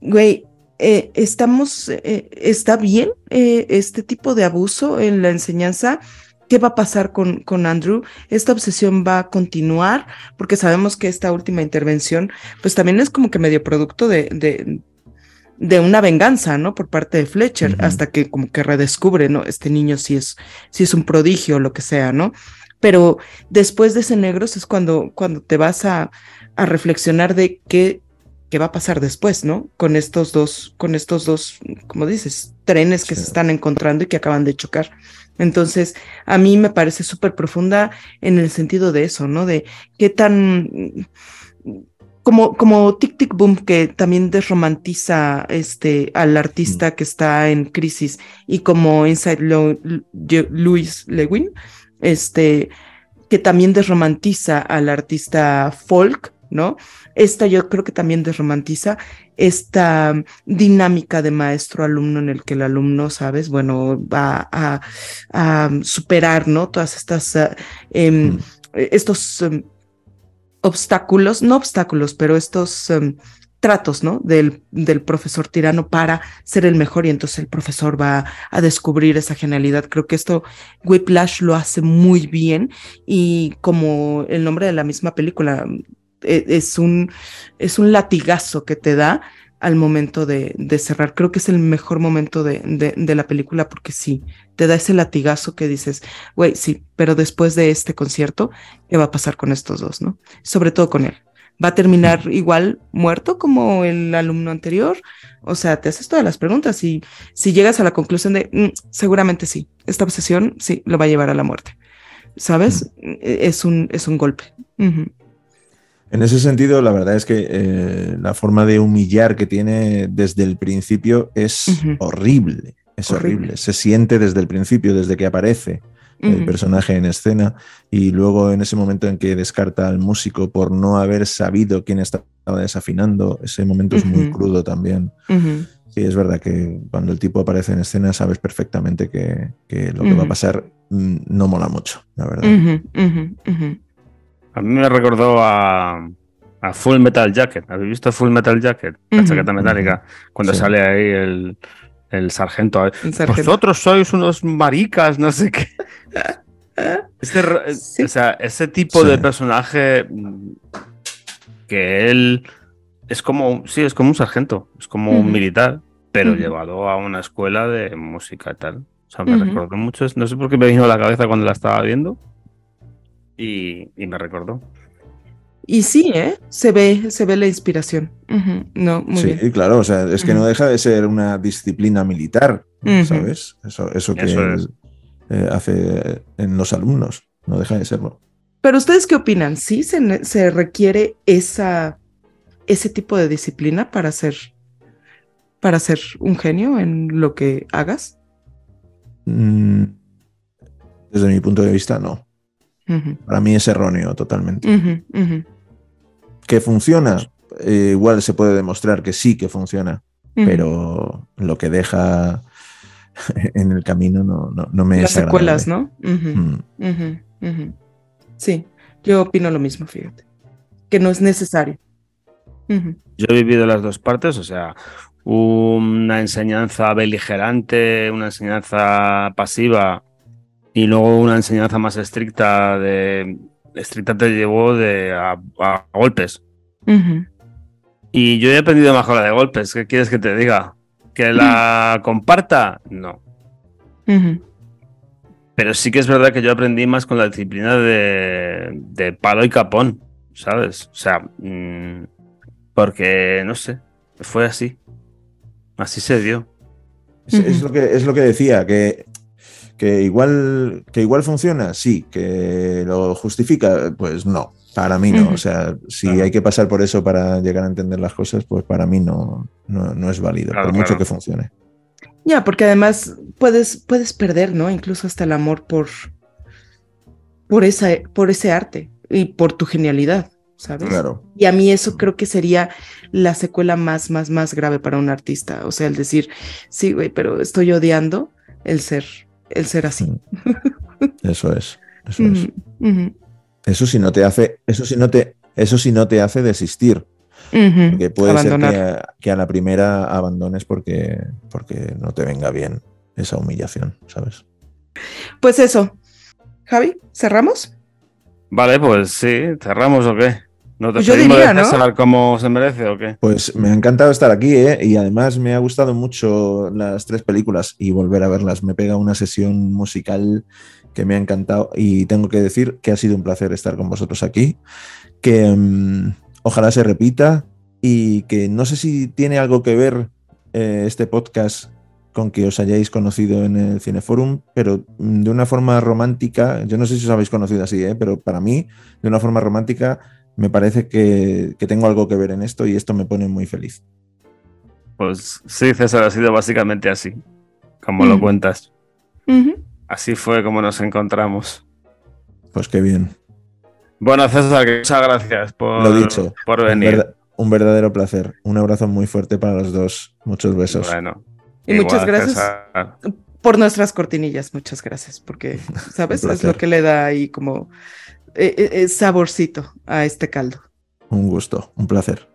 güey, eh, estamos, eh, está bien eh, este tipo de abuso en la enseñanza qué va a pasar con, con Andrew. Esta obsesión va a continuar porque sabemos que esta última intervención, pues también es como que medio producto de, de, de una venganza, ¿no? Por parte de Fletcher, hasta que como que redescubre, ¿no? Este niño si es, si es un prodigio o lo que sea, ¿no? Pero después de ese negros es cuando, cuando te vas a, a reflexionar de qué, qué va a pasar después, ¿no? Con estos dos, con estos dos, como dices, trenes que se están encontrando y que acaban de chocar. Entonces, a mí me parece súper profunda en el sentido de eso, ¿no? De qué tan, como, como Tic Tic Boom, que también desromantiza este, al artista mm. que está en crisis, y como Inside Louis Lewin, este, que también desromantiza al artista folk, ¿no? Esta yo creo que también desromantiza esta dinámica de maestro-alumno en el que el alumno, ¿sabes? Bueno, va a, superar, ¿no? Todas estas, ah, em, mm. estos em, obstáculos, no obstáculos, pero estos em, tratos, ¿no? Del, del, profesor tirano para ser el mejor y entonces el profesor va a descubrir esa genialidad. Creo que esto Whiplash lo hace muy bien y como el nombre de la misma película es un, es un latigazo que te da al momento de, de cerrar. Creo que es el mejor momento de, de, la película porque sí, te da ese latigazo que dices, güey, sí, pero después de este concierto, ¿qué va a pasar con estos dos, no? Sobre todo con él va a terminar igual muerto como el alumno anterior? O sea, te haces todas las preguntas y si llegas a la conclusión de mm, seguramente sí, esta obsesión sí lo va a llevar a la muerte. ¿Sabes? E, es, un, es un golpe. En ese sentido, la verdad es que eh, la forma de humillar que tiene desde el principio es horrible. Es horrible. Se siente desde el principio, desde que aparece el personaje en escena, y luego en ese momento en que descarta al músico por no haber sabido quién estaba desafinando, ese momento es muy crudo también. Sí, es verdad que cuando el tipo aparece en escena sabes perfectamente que, lo que va a pasar mm, no mola mucho, la verdad. A mí me recordó a, Full Metal Jacket. ¿Habéis visto Full Metal Jacket? La chaqueta metálica. Cuando sale ahí el, el sargento. Vosotros sois unos maricas, no sé qué. [laughs] Este o sea, ese tipo de personaje mm, que él es como, sí, es como un sargento, es como un militar, pero llevado a una escuela de música y tal. O sea, me recordó mucho, no sé por qué me vino a la cabeza cuando la estaba viendo y, y me recordó. Y sí, ¿eh? Se ve, se ve la inspiración. No, muy sí, claro, o sea, es que no deja de ser una disciplina militar, ¿sabes? Eso, eso que eh, hace en los alumnos, no deja de serlo. Pero ustedes qué opinan? ¿Sí se, se requiere esa, ese tipo de disciplina para ser, para ser un genio en lo que hagas? Mm, desde mi punto de vista, no. Para mí es erróneo totalmente. Que funciona, eh, igual se puede demostrar que sí que funciona, pero lo que deja [laughs] en el camino no, no, me Las secuelas, ¿no? Mm. Sí, yo opino lo mismo, fíjate, que no es necesario. Yo he vivido las dos partes, o sea, una enseñanza beligerante, una enseñanza pasiva y luego una enseñanza más estricta de estricta te llevó de, a, golpes. Y yo he aprendido mejor la de golpes. ¿Qué quieres que te diga? ¿Que la comparta? No. Pero sí que es verdad que yo aprendí más con la disciplina de, de palo y capón, ¿sabes? O sea, mm, porque, no sé, fue así. Así se dio. Es, lo, que, es lo que decía, que ¿Que igual, ¿Que igual funciona? Sí. ¿Que lo justifica? Pues no. Para mí no. O sea, si hay que pasar por eso para llegar a entender las cosas, pues para mí no, no, es válido, por mucho que funcione. Ya, porque además puedes, puedes perder, ¿no? Incluso hasta el amor por, por, esa, por ese arte y por tu genialidad, ¿sabes? Claro. Y a mí eso creo que sería la secuela más, más, más grave para un artista. O sea, el decir, sí, güey, pero estoy odiando el ser el ser así. Eso es. Eso es. Eso sí no te hace, eso sí no te, eso sí no te hace desistir. Porque puede ser que a, la primera abandones porque, porque no te venga bien esa humillación, ¿sabes? Pues eso. Javi, ¿cerramos? Vale, pues sí, cerramos o qué. ¿No te pues yo diría, ¿no? cómo se merece o qué? Pues me ha encantado estar aquí, ¿eh? Y además me ha gustado mucho las tres películas y volver a verlas. Me pega una sesión musical que me ha encantado y tengo que decir que ha sido un placer estar con vosotros aquí, que mm, ojalá se repita y que no sé si tiene algo que ver eh, este podcast con que os hayáis conocido en el Cineforum, pero de una forma romántica, yo no sé si os habéis conocido así, ¿eh? pero para mí, de una forma romántica, me parece que, tengo algo que ver en esto y esto me pone muy feliz. Pues sí, César, ha sido básicamente así, como lo mm. cuentas. Así fue como nos encontramos. Pues qué bien. Bueno, César, muchas gracias por, lo dicho, por venir. Un, verdadero placer. Un abrazo muy fuerte para los dos. Muchos besos. Bueno. Y muchas gracias por nuestras cortinillas. Muchas gracias, porque, [laughs] ¿sabes? es lo que le da ahí como eh, eh, saborcito a este caldo. Un gusto, un placer.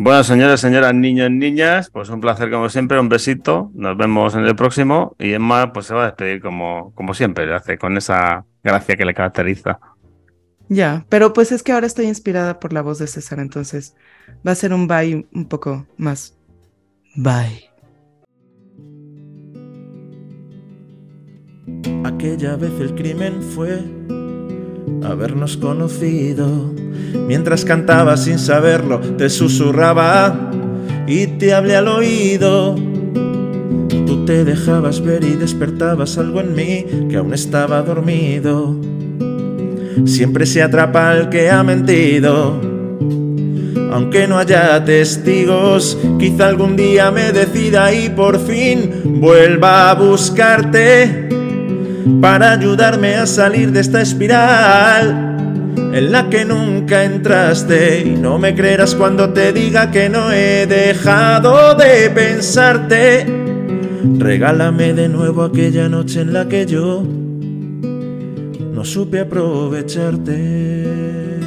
Bueno, señores, señoras, niños, niñas, pues un placer como siempre, un besito, nos vemos en el próximo y Emma pues se va a despedir como, como siempre, hace con esa gracia que le caracteriza. Ya, pero pues es que ahora estoy inspirada por la voz de César, entonces va a ser un bye un poco más. Bye. Aquella vez el crimen fue habernos conocido. Mientras cantaba sin saberlo, te susurraba y te hablé al oído. Tú te dejabas ver y despertabas algo en mí que aún estaba dormido. Siempre se atrapa al que ha mentido. Aunque no haya testigos, quizá algún día me decida y por fin vuelva a buscarte para ayudarme a salir de esta espiral en la que nunca entraste y no me creerás cuando te diga que no he dejado de pensarte. Regálame de nuevo aquella noche en la que yo no supe aprovecharte.